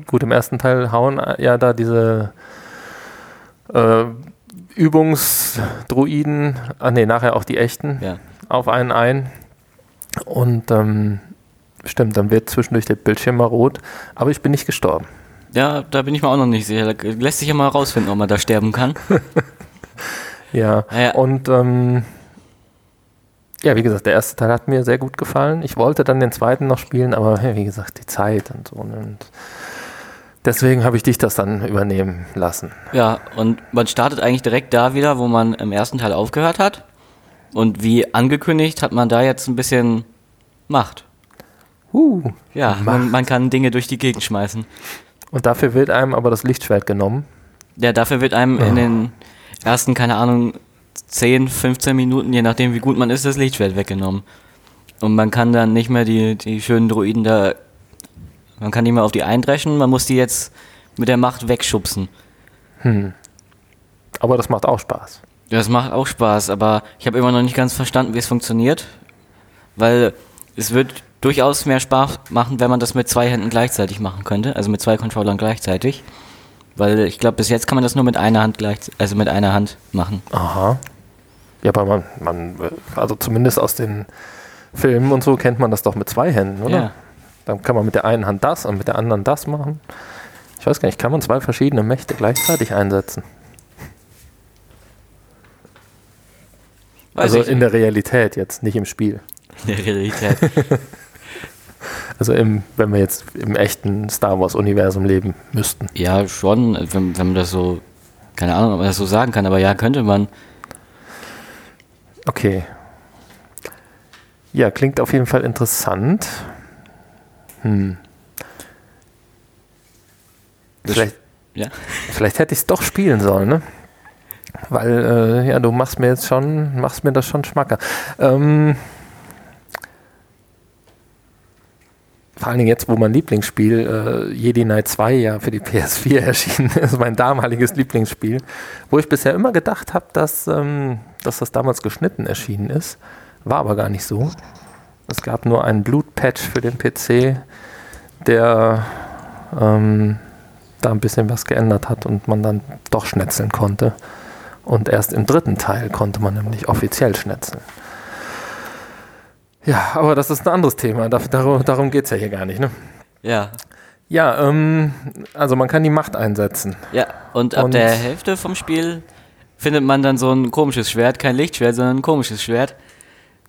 gut, im ersten Teil hauen ja da diese äh, Übungsdruiden, ah nee, nachher auch die echten, ja. auf einen ein. Und ähm, Stimmt, dann wird zwischendurch der Bildschirm mal rot, aber ich bin nicht gestorben. Ja, da bin ich mir auch noch nicht sicher. Da lässt sich ja mal rausfinden, ob man da sterben kann. ja. ja, und ähm, ja, wie gesagt, der erste Teil hat mir sehr gut gefallen. Ich wollte dann den zweiten noch spielen, aber wie gesagt, die Zeit und so. Und deswegen habe ich dich das dann übernehmen lassen. Ja, und man startet eigentlich direkt da wieder, wo man im ersten Teil aufgehört hat. Und wie angekündigt hat man da jetzt ein bisschen Macht. Uh, ja, man, man, kann Dinge durch die Gegend schmeißen. Und dafür wird einem aber das Lichtschwert genommen? Ja, dafür wird einem oh. in den ersten, keine Ahnung, 10, 15 Minuten, je nachdem wie gut man ist, das Lichtschwert weggenommen. Und man kann dann nicht mehr die, die schönen Druiden da, man kann nicht mehr auf die eindreschen, man muss die jetzt mit der Macht wegschubsen. Hm. Aber das macht auch Spaß. Das macht auch Spaß, aber ich habe immer noch nicht ganz verstanden, wie es funktioniert. Weil es wird durchaus mehr Spaß machen, wenn man das mit zwei Händen gleichzeitig machen könnte, also mit zwei Controllern gleichzeitig. Weil ich glaube, bis jetzt kann man das nur mit einer Hand gleich, also mit einer Hand machen. Aha. Ja, aber man, man, also zumindest aus den Filmen und so kennt man das doch mit zwei Händen, oder? Ja. Dann kann man mit der einen Hand das und mit der anderen das machen. Ich weiß gar nicht, kann man zwei verschiedene Mächte gleichzeitig einsetzen? Weiß also in der Realität jetzt, nicht im Spiel. In der Realität. also im, wenn wir jetzt im echten Star Wars-Universum leben müssten. Ja, schon, wenn, wenn man das so, keine Ahnung, ob man das so sagen kann, aber ja, könnte man. Okay. Ja, klingt auf jeden Fall interessant. Hm. Vielleicht, ja. vielleicht hätte ich es doch spielen sollen, ne? Weil, äh, ja, du machst mir jetzt schon, machst mir das schon schmacker. Ähm, vor allen Dingen jetzt, wo mein Lieblingsspiel äh, Jedi Knight 2 ja für die PS4 erschienen ist, mein damaliges Lieblingsspiel, wo ich bisher immer gedacht habe, dass, ähm, dass das damals geschnitten erschienen ist. War aber gar nicht so. Es gab nur einen Blutpatch für den PC, der ähm, da ein bisschen was geändert hat und man dann doch schnetzeln konnte. Und erst im dritten Teil konnte man nämlich offiziell schnetzeln. Ja, aber das ist ein anderes Thema. Darum, darum geht es ja hier gar nicht, ne? Ja. Ja, ähm, also man kann die Macht einsetzen. Ja, und ab und der Hälfte vom Spiel findet man dann so ein komisches Schwert, kein Lichtschwert, sondern ein komisches Schwert.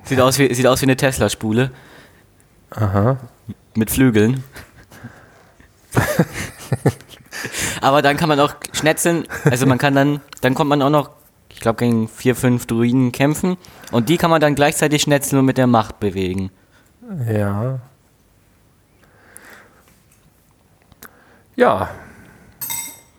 Sieht aus wie, sieht aus wie eine Tesla-Spule. Aha. Mit Flügeln. Aber dann kann man auch schnetzeln, also man kann dann, dann kommt man auch noch, ich glaube, gegen vier, fünf Druiden kämpfen und die kann man dann gleichzeitig schnetzeln und mit der Macht bewegen. Ja. Ja.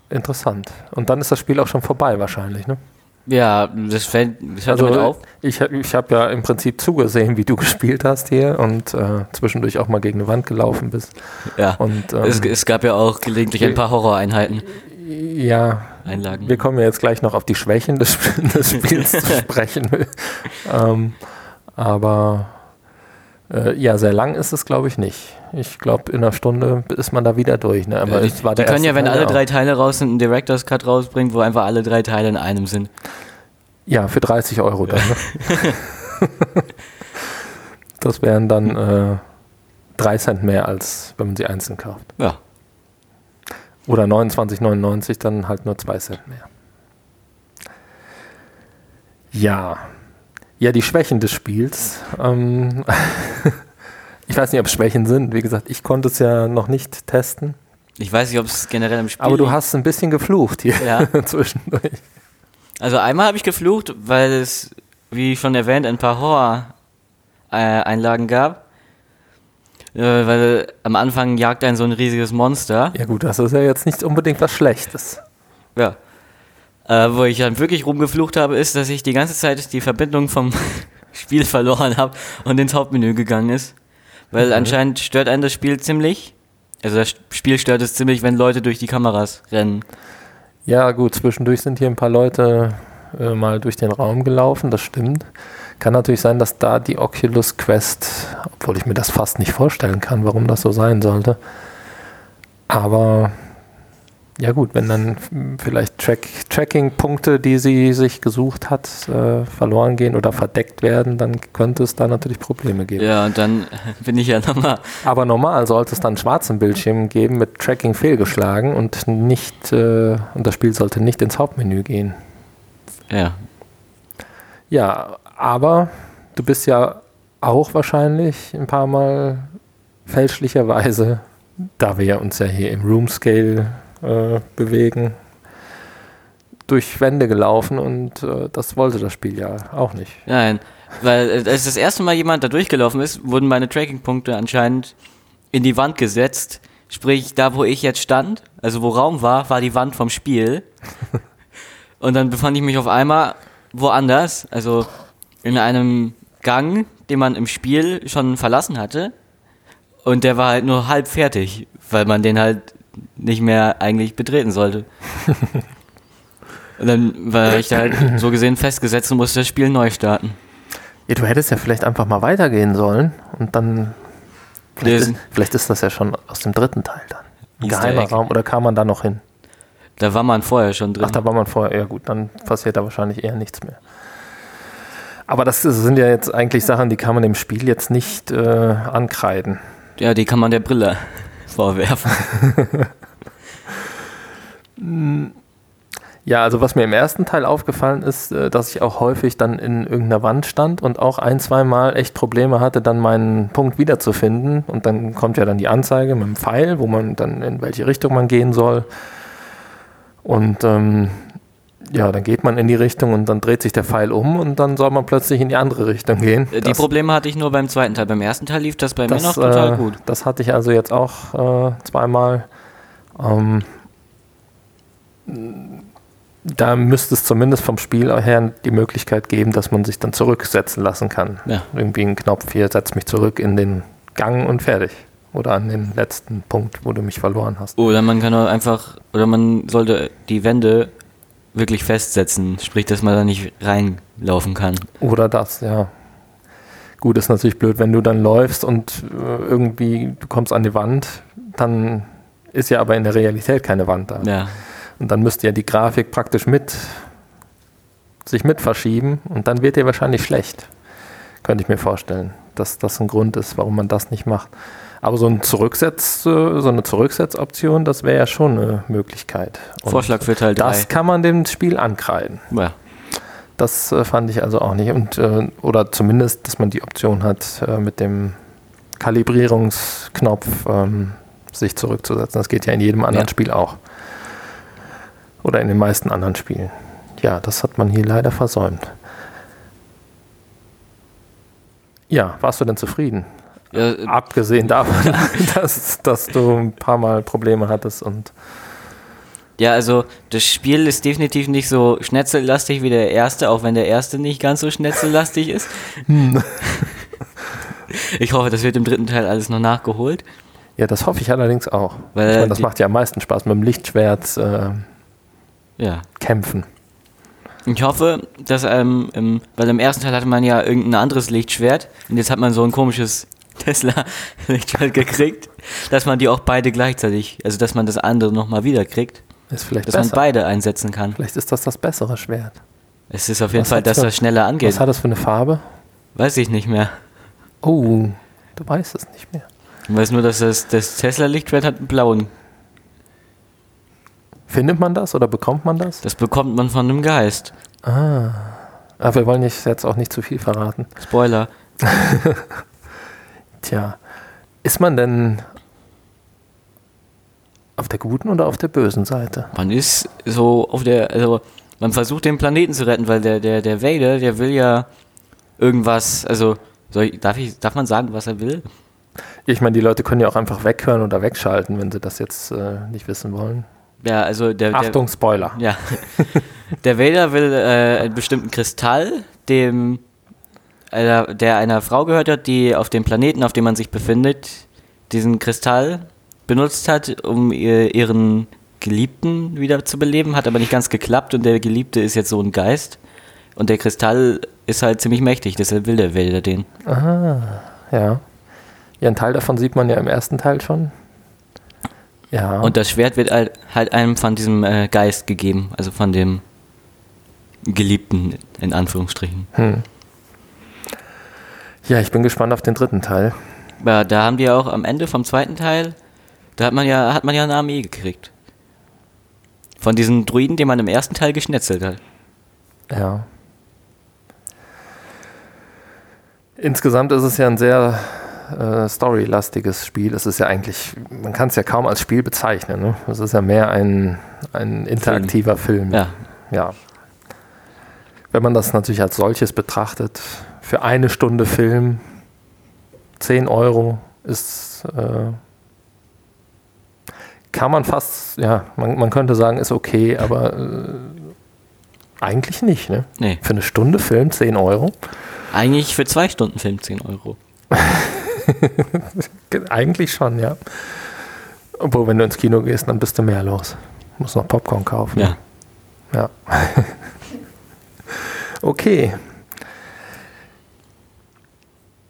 Interessant. Und dann ist das Spiel auch schon vorbei wahrscheinlich, ne? Ja, das fällt das also, auf. Ich, ich habe ja im Prinzip zugesehen, wie du gespielt hast hier und äh, zwischendurch auch mal gegen eine Wand gelaufen bist. Ja. Und, ähm, es, es, gab ja auch gelegentlich ein paar Horroreinheiten. Ja. Einlagen. Wir kommen ja jetzt gleich noch auf die Schwächen des, des Spiels zu sprechen. ähm, aber äh, ja, sehr lang ist es, glaube ich, nicht. Ich glaube, in einer Stunde ist man da wieder durch. Ne? Aber äh, es war die können ja, wenn Teil alle drei Teile raus sind, einen Director's Cut rausbringen, wo einfach alle drei Teile in einem sind. Ja, für 30 Euro dann. Ne? das wären dann äh, 3 Cent mehr, als wenn man sie einzeln kauft. Ja. Oder 29,99, dann halt nur 2 Cent mehr. Ja, ja, die Schwächen des Spiels. Ähm, ich weiß nicht, ob es Schwächen sind. Wie gesagt, ich konnte es ja noch nicht testen. Ich weiß nicht, ob es generell im Spiel. Aber du hast ein bisschen geflucht hier ja. zwischendurch. Also einmal habe ich geflucht, weil es, wie schon erwähnt, ein paar Horror-Einlagen gab. Äh, weil am Anfang jagt ein so ein riesiges Monster. Ja gut, das ist ja jetzt nicht unbedingt was Schlechtes. Ja. Äh, wo ich dann wirklich rumgeflucht habe, ist, dass ich die ganze Zeit die Verbindung vom Spiel verloren habe und ins Hauptmenü gegangen ist. Weil mhm. anscheinend stört einen das Spiel ziemlich. Also das Spiel stört es ziemlich, wenn Leute durch die Kameras rennen. Ja, gut, zwischendurch sind hier ein paar Leute äh, mal durch den Raum gelaufen, das stimmt. Kann natürlich sein, dass da die Oculus Quest, obwohl ich mir das fast nicht vorstellen kann, warum das so sein sollte. Aber ja gut, wenn dann vielleicht Track, Tracking-Punkte, die sie sich gesucht hat, äh, verloren gehen oder verdeckt werden, dann könnte es da natürlich Probleme geben. Ja, und dann bin ich ja nochmal. Aber normal sollte es dann einen schwarzen Bildschirm geben mit Tracking fehlgeschlagen und nicht, äh, und das Spiel sollte nicht ins Hauptmenü gehen. Ja. Ja, aber du bist ja auch wahrscheinlich ein paar Mal fälschlicherweise, da wir uns ja hier im Room Scale äh, bewegen, durch Wände gelaufen und äh, das wollte das Spiel ja auch nicht. Nein, weil äh, als das erste Mal jemand da durchgelaufen ist, wurden meine Tracking-Punkte anscheinend in die Wand gesetzt. Sprich, da wo ich jetzt stand, also wo Raum war, war die Wand vom Spiel. und dann befand ich mich auf einmal woanders, also in einem Gang, den man im Spiel schon verlassen hatte. Und der war halt nur halb fertig, weil man den halt nicht mehr eigentlich betreten sollte. und dann war ich da halt so gesehen festgesetzt und musste das Spiel neu starten. Ja, du hättest ja vielleicht einfach mal weitergehen sollen und dann. Vielleicht ist, vielleicht ist, das ja schon aus dem dritten Teil dann. Ein geheimer Raum oder kam man da noch hin? Da war man vorher schon drin. Ach, da war man vorher, ja gut, dann passiert da wahrscheinlich eher nichts mehr. Aber das sind ja jetzt eigentlich Sachen, die kann man dem Spiel jetzt nicht äh, ankreiden. Ja, die kann man der Brille vorwerfen. Ja, also was mir im ersten Teil aufgefallen ist, äh, dass ich auch häufig dann in irgendeiner Wand stand und auch ein, zwei Mal echt Probleme hatte, dann meinen Punkt wiederzufinden. Und dann kommt ja dann die Anzeige mit dem Pfeil, wo man dann in welche Richtung man gehen soll. Und ähm, ja, dann geht man in die Richtung und dann dreht sich der Pfeil um und dann soll man plötzlich in die andere Richtung gehen. Die das, Probleme hatte ich nur beim zweiten Teil. Beim ersten Teil lief das bei das, mir noch total äh, gut. Das hatte ich also jetzt auch äh, zweimal. Ähm, da müsste es zumindest vom Spiel her die Möglichkeit geben, dass man sich dann zurücksetzen lassen kann. Ja. Irgendwie ein Knopf hier, setzt mich zurück in den Gang und fertig. Oder an den letzten Punkt, wo du mich verloren hast. Oder man kann auch einfach, oder man sollte die Wände wirklich festsetzen, sprich, dass man da nicht reinlaufen kann. Oder das, ja. Gut, ist natürlich blöd, wenn du dann läufst und äh, irgendwie du kommst an die Wand, dann ist ja aber in der Realität keine Wand da. Ja. Und dann müsste ja die Grafik praktisch mit sich mit verschieben und dann wird dir wahrscheinlich schlecht. Könnte ich mir vorstellen, dass das ein Grund ist, warum man das nicht macht. Aber so, ein Zurücksetz, so eine Zurücksetzoption, das wäre ja schon eine Möglichkeit. Und Vorschlag für Teil 3. Das kann man dem Spiel ankreiden. Ja. Das äh, fand ich also auch nicht. Und, äh, oder zumindest, dass man die Option hat, äh, mit dem Kalibrierungsknopf ähm, sich zurückzusetzen. Das geht ja in jedem anderen ja. Spiel auch. Oder in den meisten anderen Spielen. Ja, das hat man hier leider versäumt. Ja, warst du denn zufrieden? Ja, äh, Abgesehen davon, dass, dass du ein paar Mal Probleme hattest und. Ja, also das Spiel ist definitiv nicht so schnetzellastig wie der erste, auch wenn der erste nicht ganz so schnetzellastig ist. Hm. Ich hoffe, das wird im dritten Teil alles noch nachgeholt. Ja, das hoffe ich allerdings auch. Weil ich meine, das macht ja am meisten Spaß mit dem Lichtschwert. Äh, ja. kämpfen. Ich hoffe, dass, ähm, im, weil im ersten Teil hatte man ja irgendein anderes Lichtschwert und jetzt hat man so ein komisches Tesla-Lichtschwert gekriegt, dass man die auch beide gleichzeitig, also dass man das andere nochmal wieder kriegt. Ist vielleicht dass besser. man beide einsetzen kann. Vielleicht ist das das bessere Schwert. Es ist auf jeden was Fall, dass für, das schneller angeht. Was hat das für eine Farbe? Weiß ich nicht mehr. Oh, du weißt es nicht mehr. Ich weiß nur, dass das, das Tesla-Lichtschwert hat einen blauen Findet man das oder bekommt man das? Das bekommt man von einem Geist. Ah. Aber wir wollen jetzt auch nicht zu viel verraten. Spoiler. Tja. Ist man denn auf der guten oder auf der bösen Seite? Man ist so auf der, also man versucht den Planeten zu retten, weil der, der, der Vader, der will ja irgendwas, also ich, darf, ich, darf man sagen, was er will? Ich meine, die Leute können ja auch einfach weghören oder wegschalten, wenn sie das jetzt äh, nicht wissen wollen. Ja, also der. Achtung, der, Spoiler. Ja. der Vader will äh, einen bestimmten Kristall, dem einer, der einer Frau gehört hat, die auf dem Planeten, auf dem man sich befindet, diesen Kristall benutzt hat, um ihr, ihren Geliebten wieder zu beleben, hat aber nicht ganz geklappt und der Geliebte ist jetzt so ein Geist. Und der Kristall ist halt ziemlich mächtig, deshalb will der Vader den. Aha, ja. Ja, einen Teil davon sieht man ja im ersten Teil schon. Ja. Und das Schwert wird halt einem von diesem äh, Geist gegeben, also von dem Geliebten, in Anführungsstrichen. Hm. Ja, ich bin gespannt auf den dritten Teil. Ja, da haben wir auch am Ende vom zweiten Teil, da hat man ja, hat man ja eine Armee gekriegt. Von diesen Druiden, die man im ersten Teil geschnetzelt hat. Ja. Insgesamt ist es ja ein sehr äh, storylastiges Spiel. Es ist ja eigentlich, man kann es ja kaum als Spiel bezeichnen. Ne? Es ist ja mehr ein, ein interaktiver Film. Film. Ja. ja. Wenn man das natürlich als solches betrachtet, für eine Stunde Film 10 Euro ist, äh, kann man fast, ja, man, man könnte sagen, ist okay, aber äh, eigentlich nicht, ne? Nee. Für eine Stunde Film 10 Euro. Eigentlich für zwei Stunden Film 10 Euro. Eigentlich schon, ja. Obwohl, wenn du ins Kino gehst, dann bist du mehr los. Du musst noch Popcorn kaufen. Ja. Ja. okay.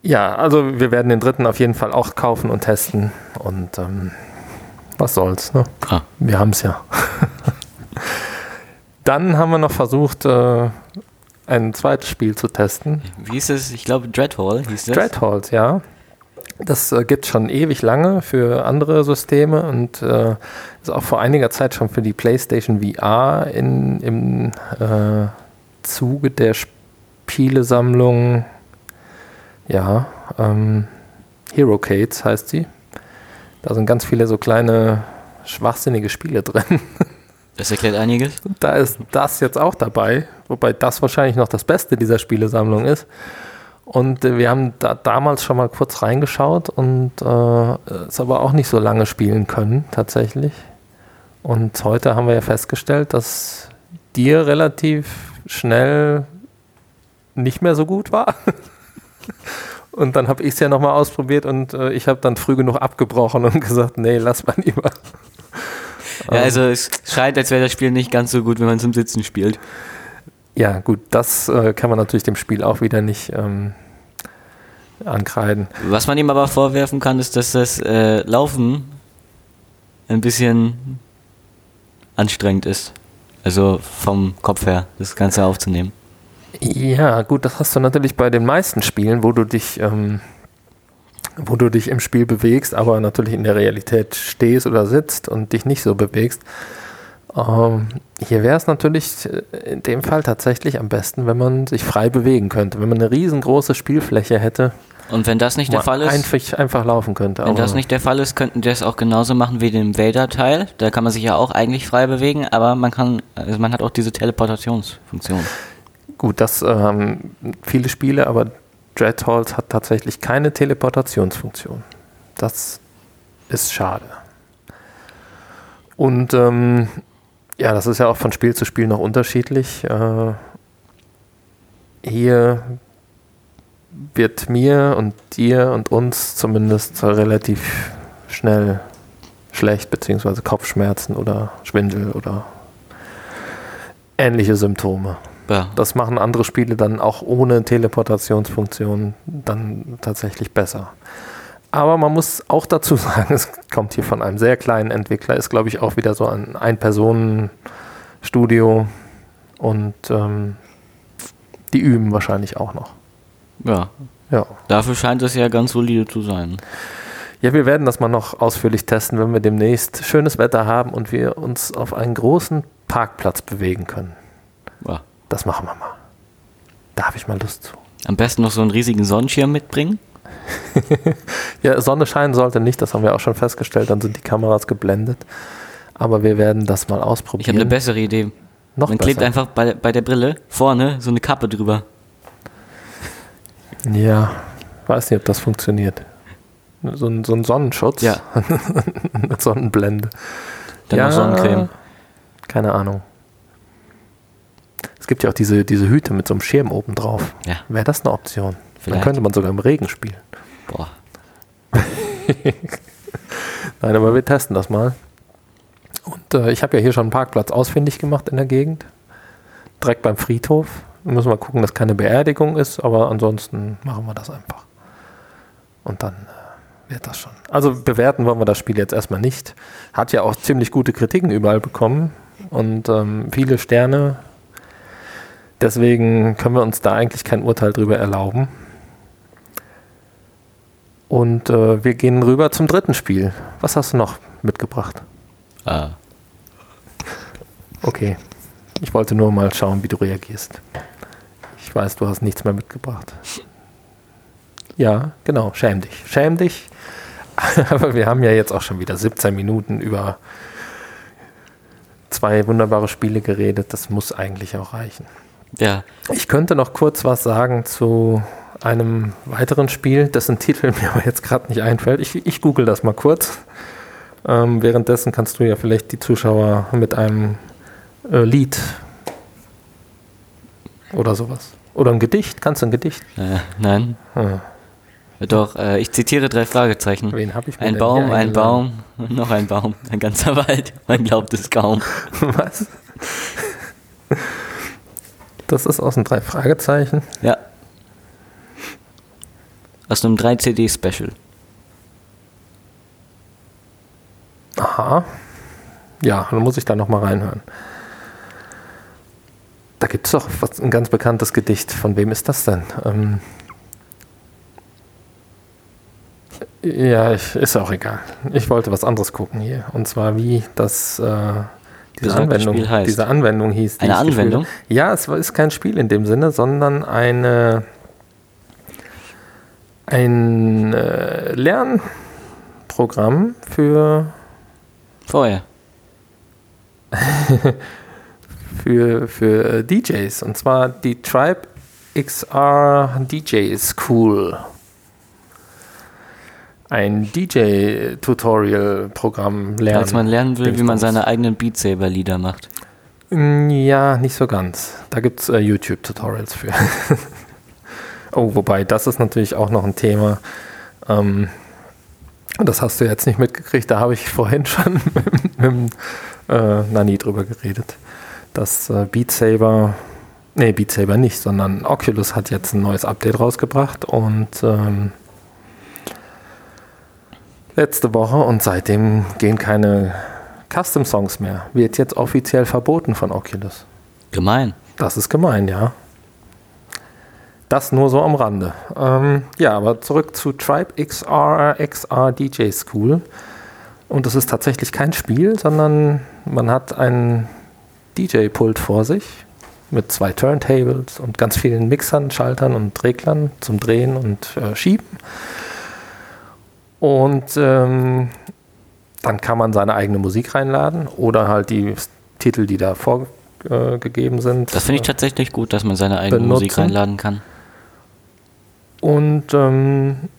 Ja, also wir werden den dritten auf jeden Fall auch kaufen und testen. Und ähm, was soll's, ne? Ah. Wir haben es ja. Dann haben wir noch versucht, äh, ein zweites Spiel zu testen. Wie hieß es? Ich glaube Dreadhall hieß das. Dreadhall, ja. Das äh, gibt es schon ewig lange für andere Systeme und äh, ist auch vor einiger Zeit schon für die PlayStation VR in, im äh, Zuge der Spielesammlung, ja, ähm, Hero Cates heißt sie. Da sind ganz viele so kleine schwachsinnige Spiele drin. Das erklärt einiges. Da ist das jetzt auch dabei, wobei das wahrscheinlich noch das Beste dieser Spielesammlung ist. Und wir haben da damals schon mal kurz reingeschaut und äh, es aber auch nicht so lange spielen können, tatsächlich. Und heute haben wir ja festgestellt, dass dir relativ schnell nicht mehr so gut war. Und dann habe ich es ja nochmal ausprobiert und äh, ich habe dann früh genug abgebrochen und gesagt, nee, lass mal lieber. Ja, also es scheint, als wäre das Spiel nicht ganz so gut, wenn man zum Sitzen spielt. Ja, gut, das äh, kann man natürlich dem Spiel auch wieder nicht ähm, ankreiden. Was man ihm aber vorwerfen kann, ist, dass das äh, Laufen ein bisschen anstrengend ist. Also vom Kopf her, das Ganze aufzunehmen. Ja, gut, das hast du natürlich bei den meisten Spielen, wo du dich, ähm, wo du dich im Spiel bewegst, aber natürlich in der Realität stehst oder sitzt und dich nicht so bewegst. Ähm, hier wäre es natürlich äh, in dem Fall tatsächlich am besten, wenn man sich frei bewegen könnte. Wenn man eine riesengroße Spielfläche hätte. Und wenn das nicht der Fall ist. Einfach, einfach laufen könnte. Wenn das nicht der Fall ist, könnten die das auch genauso machen wie den Vader-Teil. Da kann man sich ja auch eigentlich frei bewegen, aber man kann, also man hat auch diese Teleportationsfunktion. Gut, das haben ähm, viele Spiele, aber Dreadhalls hat tatsächlich keine Teleportationsfunktion. Das ist schade. Und ähm, ja, das ist ja auch von Spiel zu Spiel noch unterschiedlich. Äh, hier wird mir und dir und uns zumindest relativ schnell schlecht, beziehungsweise Kopfschmerzen oder Schwindel oder ähnliche Symptome. Ja. Das machen andere Spiele dann auch ohne Teleportationsfunktion dann tatsächlich besser. Aber man muss auch dazu sagen, es kommt hier von einem sehr kleinen Entwickler, ist glaube ich auch wieder so ein Ein-Personen-Studio und ähm, die üben wahrscheinlich auch noch. Ja. ja. Dafür scheint es ja ganz solide zu sein. Ja, wir werden das mal noch ausführlich testen, wenn wir demnächst schönes Wetter haben und wir uns auf einen großen Parkplatz bewegen können. Ja. Das machen wir mal. Da habe ich mal Lust zu. Am besten noch so einen riesigen Sonnenschirm mitbringen. ja, Sonne scheinen sollte nicht, das haben wir auch schon festgestellt, dann sind die Kameras geblendet. Aber wir werden das mal ausprobieren. Ich habe eine bessere Idee. Noch Man besser. klebt einfach bei, bei der Brille vorne so eine Kappe drüber. Ja, weiß nicht, ob das funktioniert. So ein, so ein Sonnenschutz. Ja. Mit Sonnenblende. Dann ja, noch Sonnencreme. Keine Ahnung. Es gibt ja auch diese, diese Hüte mit so einem Schirm oben drauf. Ja. Wäre das eine Option? Vielleicht. Dann könnte man sogar im Regen spielen. Boah. Nein, aber wir testen das mal. Und äh, ich habe ja hier schon einen Parkplatz ausfindig gemacht in der Gegend. Direkt beim Friedhof. Wir müssen mal gucken, dass keine Beerdigung ist, aber ansonsten machen wir das einfach. Und dann äh, wird das schon. Also bewerten wollen wir das Spiel jetzt erstmal nicht. Hat ja auch ziemlich gute Kritiken überall bekommen und ähm, viele Sterne Deswegen können wir uns da eigentlich kein Urteil drüber erlauben. Und äh, wir gehen rüber zum dritten Spiel. Was hast du noch mitgebracht? Ah. Okay. Ich wollte nur mal schauen, wie du reagierst. Ich weiß, du hast nichts mehr mitgebracht. Ja, genau. Schäm dich. Schäm dich. Aber wir haben ja jetzt auch schon wieder 17 Minuten über zwei wunderbare Spiele geredet. Das muss eigentlich auch reichen. Ja. Ich könnte noch kurz was sagen zu einem weiteren Spiel, dessen Titel mir aber jetzt gerade nicht einfällt. Ich, ich google das mal kurz. Ähm, währenddessen kannst du ja vielleicht die Zuschauer mit einem äh, Lied oder sowas. Oder ein Gedicht. Kannst du ein Gedicht? Äh, nein. Ah. Doch, äh, ich zitiere drei Fragezeichen. Wen habe ich Ein Baum, ein Baum, noch ein Baum, ein ganzer Wald. Man glaubt es kaum. Was? Das ist aus dem drei Fragezeichen. Ja. Aus einem 3-CD-Special. Aha. Ja, dann muss ich da nochmal reinhören. Da gibt es doch was, ein ganz bekanntes Gedicht. Von wem ist das denn? Ähm Ja, ich, ist auch egal. Ich wollte was anderes gucken hier. Und zwar wie das äh, diese Anwendung, diese Anwendung hieß. Die eine Anwendung? ja, es ist kein Spiel in dem Sinne, sondern eine ein äh, Lernprogramm für vorher für für DJs und zwar die Tribe XR DJ School ein DJ-Tutorial-Programm lernen. Als man lernen will, wie man seine eigenen Beat Saber-Lieder macht. Mm, ja, nicht so ganz. Da gibt es äh, YouTube-Tutorials für. oh, wobei, das ist natürlich auch noch ein Thema. Ähm, das hast du jetzt nicht mitgekriegt, da habe ich vorhin schon mit, mit äh, Nani drüber geredet. Dass äh, Beat Saber, nee, Beat Saber nicht, sondern Oculus hat jetzt ein neues Update rausgebracht und ähm, letzte Woche und seitdem gehen keine Custom-Songs mehr. Wird jetzt offiziell verboten von Oculus. Gemein. Das ist gemein, ja. Das nur so am Rande. Ähm, ja, aber zurück zu Tribe XR, XR DJ School. Und es ist tatsächlich kein Spiel, sondern man hat ein DJ-Pult vor sich mit zwei Turntables und ganz vielen Mixern, Schaltern und Reglern zum Drehen und äh, Schieben. Und ähm, dann kann man seine eigene Musik reinladen oder halt die Titel, die da vorgegeben äh, sind. Das finde ich äh, tatsächlich gut, dass man seine eigene benutzen. Musik reinladen kann. Und ähm,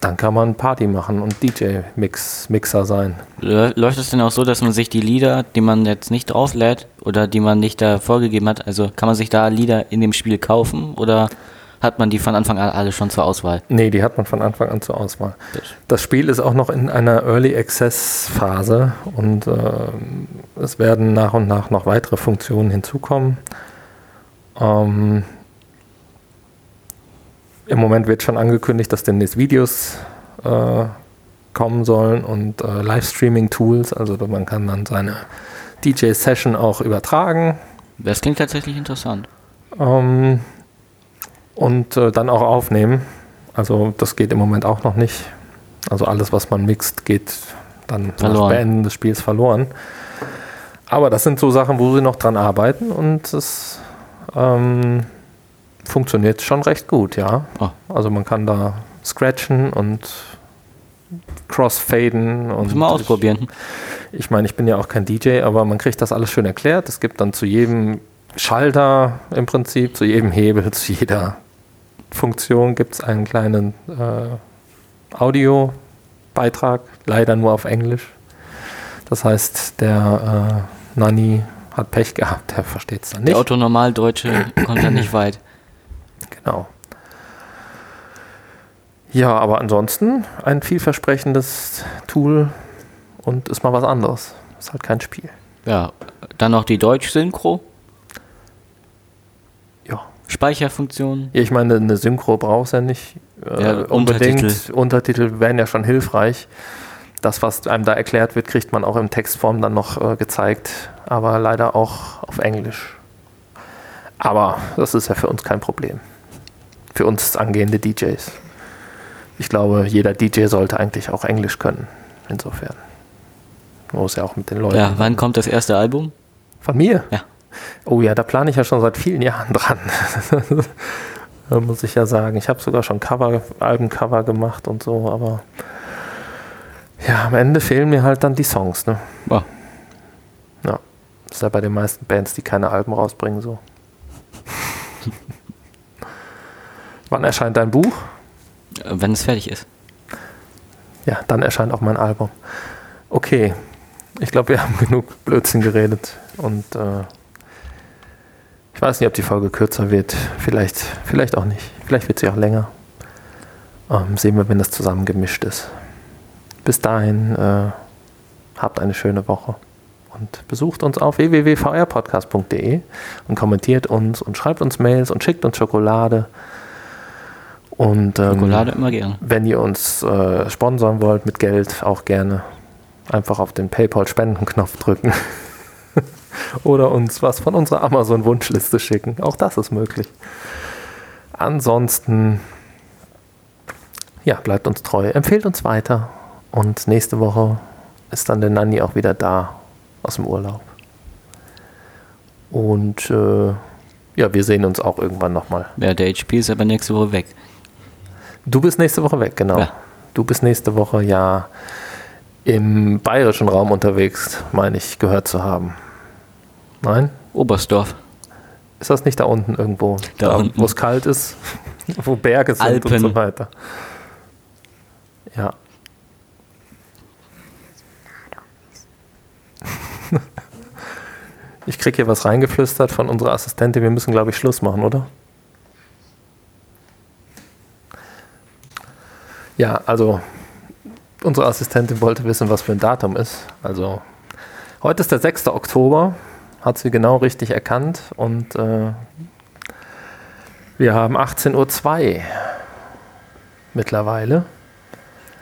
dann kann man Party machen und DJ-Mixer sein. Läuft es denn auch so, dass man sich die Lieder, die man jetzt nicht drauflädt oder die man nicht da vorgegeben hat, also kann man sich da Lieder in dem Spiel kaufen oder hat man die von Anfang an alle schon zur Auswahl? Nee, die hat man von Anfang an zur Auswahl. Das Spiel ist auch noch in einer Early Access Phase und äh, es werden nach und nach noch weitere Funktionen hinzukommen. Ähm, Im Moment wird schon angekündigt, dass demnächst Videos äh, kommen sollen und äh, Livestreaming-Tools, also man kann dann seine DJ-Session auch übertragen. Das klingt tatsächlich interessant. Ähm, und äh, dann auch aufnehmen. Also das geht im Moment auch noch nicht. Also alles, was man mixt, geht dann verloren. nach Beenden des Spiels verloren. Aber das sind so Sachen, wo sie noch dran arbeiten und es ähm, funktioniert schon recht gut, ja. Oh. Also man kann da scratchen und crossfaden und mal ausprobieren. Ich, ich meine, ich bin ja auch kein DJ, aber man kriegt das alles schön erklärt. Es gibt dann zu jedem Schalter im Prinzip, zu jedem Hebel, zu jeder Funktion gibt es einen kleinen äh, Audiobeitrag, leider nur auf Englisch. Das heißt, der äh, Nani hat Pech gehabt, der versteht es dann nicht. Der Autonormaldeutsche kommt da nicht weit. Genau. Ja, aber ansonsten ein vielversprechendes Tool und ist mal was anderes. Ist halt kein Spiel. Ja, dann noch die Deutsch-Synchro. Speicherfunktion. Ich meine, eine Synchro brauchst du ja nicht äh, ja, unbedingt. Untertitel. Untertitel wären ja schon hilfreich. Das, was einem da erklärt wird, kriegt man auch in Textform dann noch äh, gezeigt, aber leider auch auf Englisch. Aber das ist ja für uns kein Problem. Für uns angehende DJs. Ich glaube, jeder DJ sollte eigentlich auch Englisch können. Insofern. Muss ja auch mit den Leuten. Ja, wann kommt das erste Album? Von mir? Ja. Oh ja, da plane ich ja schon seit vielen Jahren dran. muss ich ja sagen. Ich habe sogar schon Cover, Albencover gemacht und so, aber ja, am Ende fehlen mir halt dann die Songs, ne? Ja. Ja. Das ist ja bei den meisten Bands, die keine Alben rausbringen, so. Wann erscheint dein Buch? Wenn es fertig ist. Ja, dann erscheint auch mein Album. Okay. Ich glaube, wir haben genug Blödsinn geredet und äh, ich weiß nicht, ob die Folge kürzer wird. Vielleicht, vielleicht auch nicht. Vielleicht wird sie auch länger. Ähm, sehen wir, wenn das zusammengemischt ist. Bis dahin, äh, habt eine schöne Woche und besucht uns auf www.vrpodcast.de und kommentiert uns und schreibt uns Mails und schickt uns Schokolade. Und ähm, Schokolade immer gerne. Wenn ihr uns äh, sponsern wollt mit Geld, auch gerne einfach auf den PayPal-Spendenknopf drücken. oder uns was von unserer Amazon-Wunschliste schicken. Auch das ist möglich. Ansonsten, ja, bleibt uns treu, empfehlt uns weiter. Und nächste Woche ist dann der Nanni auch wieder da aus dem Urlaub. Und äh, ja, wir sehen uns auch irgendwann nochmal. Ja, der HP ist aber nächste Woche weg. Du bist nächste Woche weg, genau. Ja. Du bist nächste Woche ja im bayerischen Raum unterwegs, meine ich, gehört zu haben. Nein? Oberstdorf. Ist das nicht da unten irgendwo? Da, da wo es kalt ist, wo Berge sind Alpen. und so weiter. Ja. Ich kriege hier was reingeflüstert von unserer Assistentin. Wir müssen, glaube ich, Schluss machen, oder? Ja, also unsere Assistentin wollte wissen, was für ein Datum ist. Also heute ist der 6. Oktober, hat sie genau richtig erkannt und äh, wir haben 18.02 Uhr mittlerweile.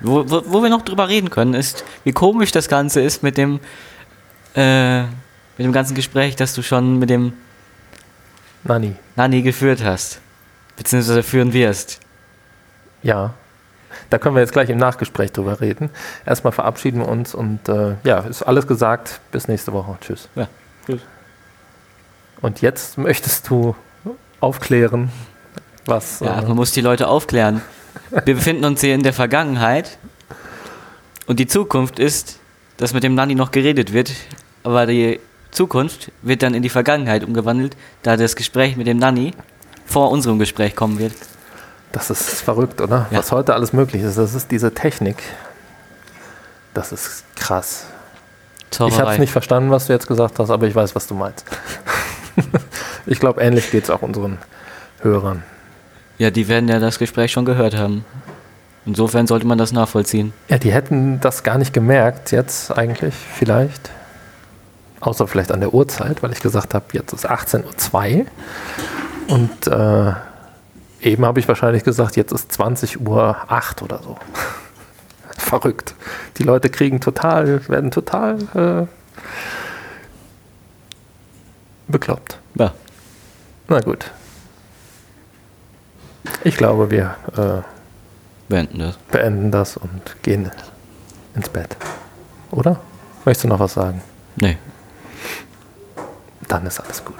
Wo, wo, wo, wir noch drüber reden können, ist, wie komisch das Ganze ist mit dem, äh, mit dem ganzen Gespräch, das du schon mit dem Nani, Nani geführt hast. Beziehungsweise führen wirst. Ja, da können wir jetzt gleich im Nachgespräch drüber reden. Erstmal verabschieden wir uns und äh, ja, ist alles gesagt. Bis nächste Woche. Tschüss. Ja, tschüss. Und jetzt möchtest du aufklären, was. Ja, äh, man muss die Leute aufklären. Wir befinden uns hier in der Vergangenheit und die Zukunft ist, dass mit dem Nani noch geredet wird, aber die Zukunft wird dann in die Vergangenheit umgewandelt, da das Gespräch mit dem Nani vor unserem Gespräch kommen wird. Das ist verrückt, oder? Ja. Was heute alles möglich ist. Das ist diese Technik. Das ist krass. Zauberei. Ich habe es nicht verstanden, was du jetzt gesagt hast, aber ich weiß, was du meinst. ich glaube, ähnlich geht es auch unseren Hörern. Ja, die werden ja das Gespräch schon gehört haben. Insofern sollte man das nachvollziehen. Ja, die hätten das gar nicht gemerkt jetzt eigentlich, vielleicht. Außer vielleicht an der Uhrzeit, weil ich gesagt habe, jetzt ist 18.02 Uhr. Und äh, eben habe ich wahrscheinlich gesagt, jetzt ist 20 Uhr 8 oder so. Verrückt. Die Leute kriegen total, werden total äh, bekloppt. Ja. Na gut. Ich glaube, wir äh, beenden, das. beenden das und gehen ins Bett. Oder? Möchtest du noch was sagen? Nee. Dann ist alles gut.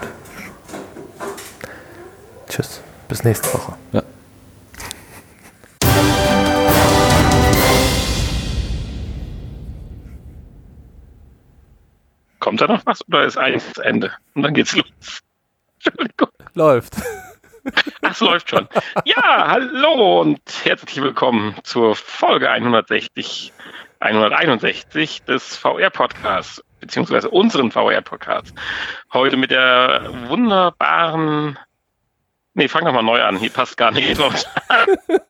Tschüss. Bis nächste Woche. Ja. Kommt da noch was oder ist eigentlich das Ende? Und dann geht's los. Entschuldigung. Läuft. Ach, es läuft schon. Ja, hallo und herzlich willkommen zur Folge 160, 161 des VR-Podcasts, beziehungsweise unseren VR-Podcasts. Heute mit der wunderbaren Nee, fang doch mal neu an. Hier passt gar nicht.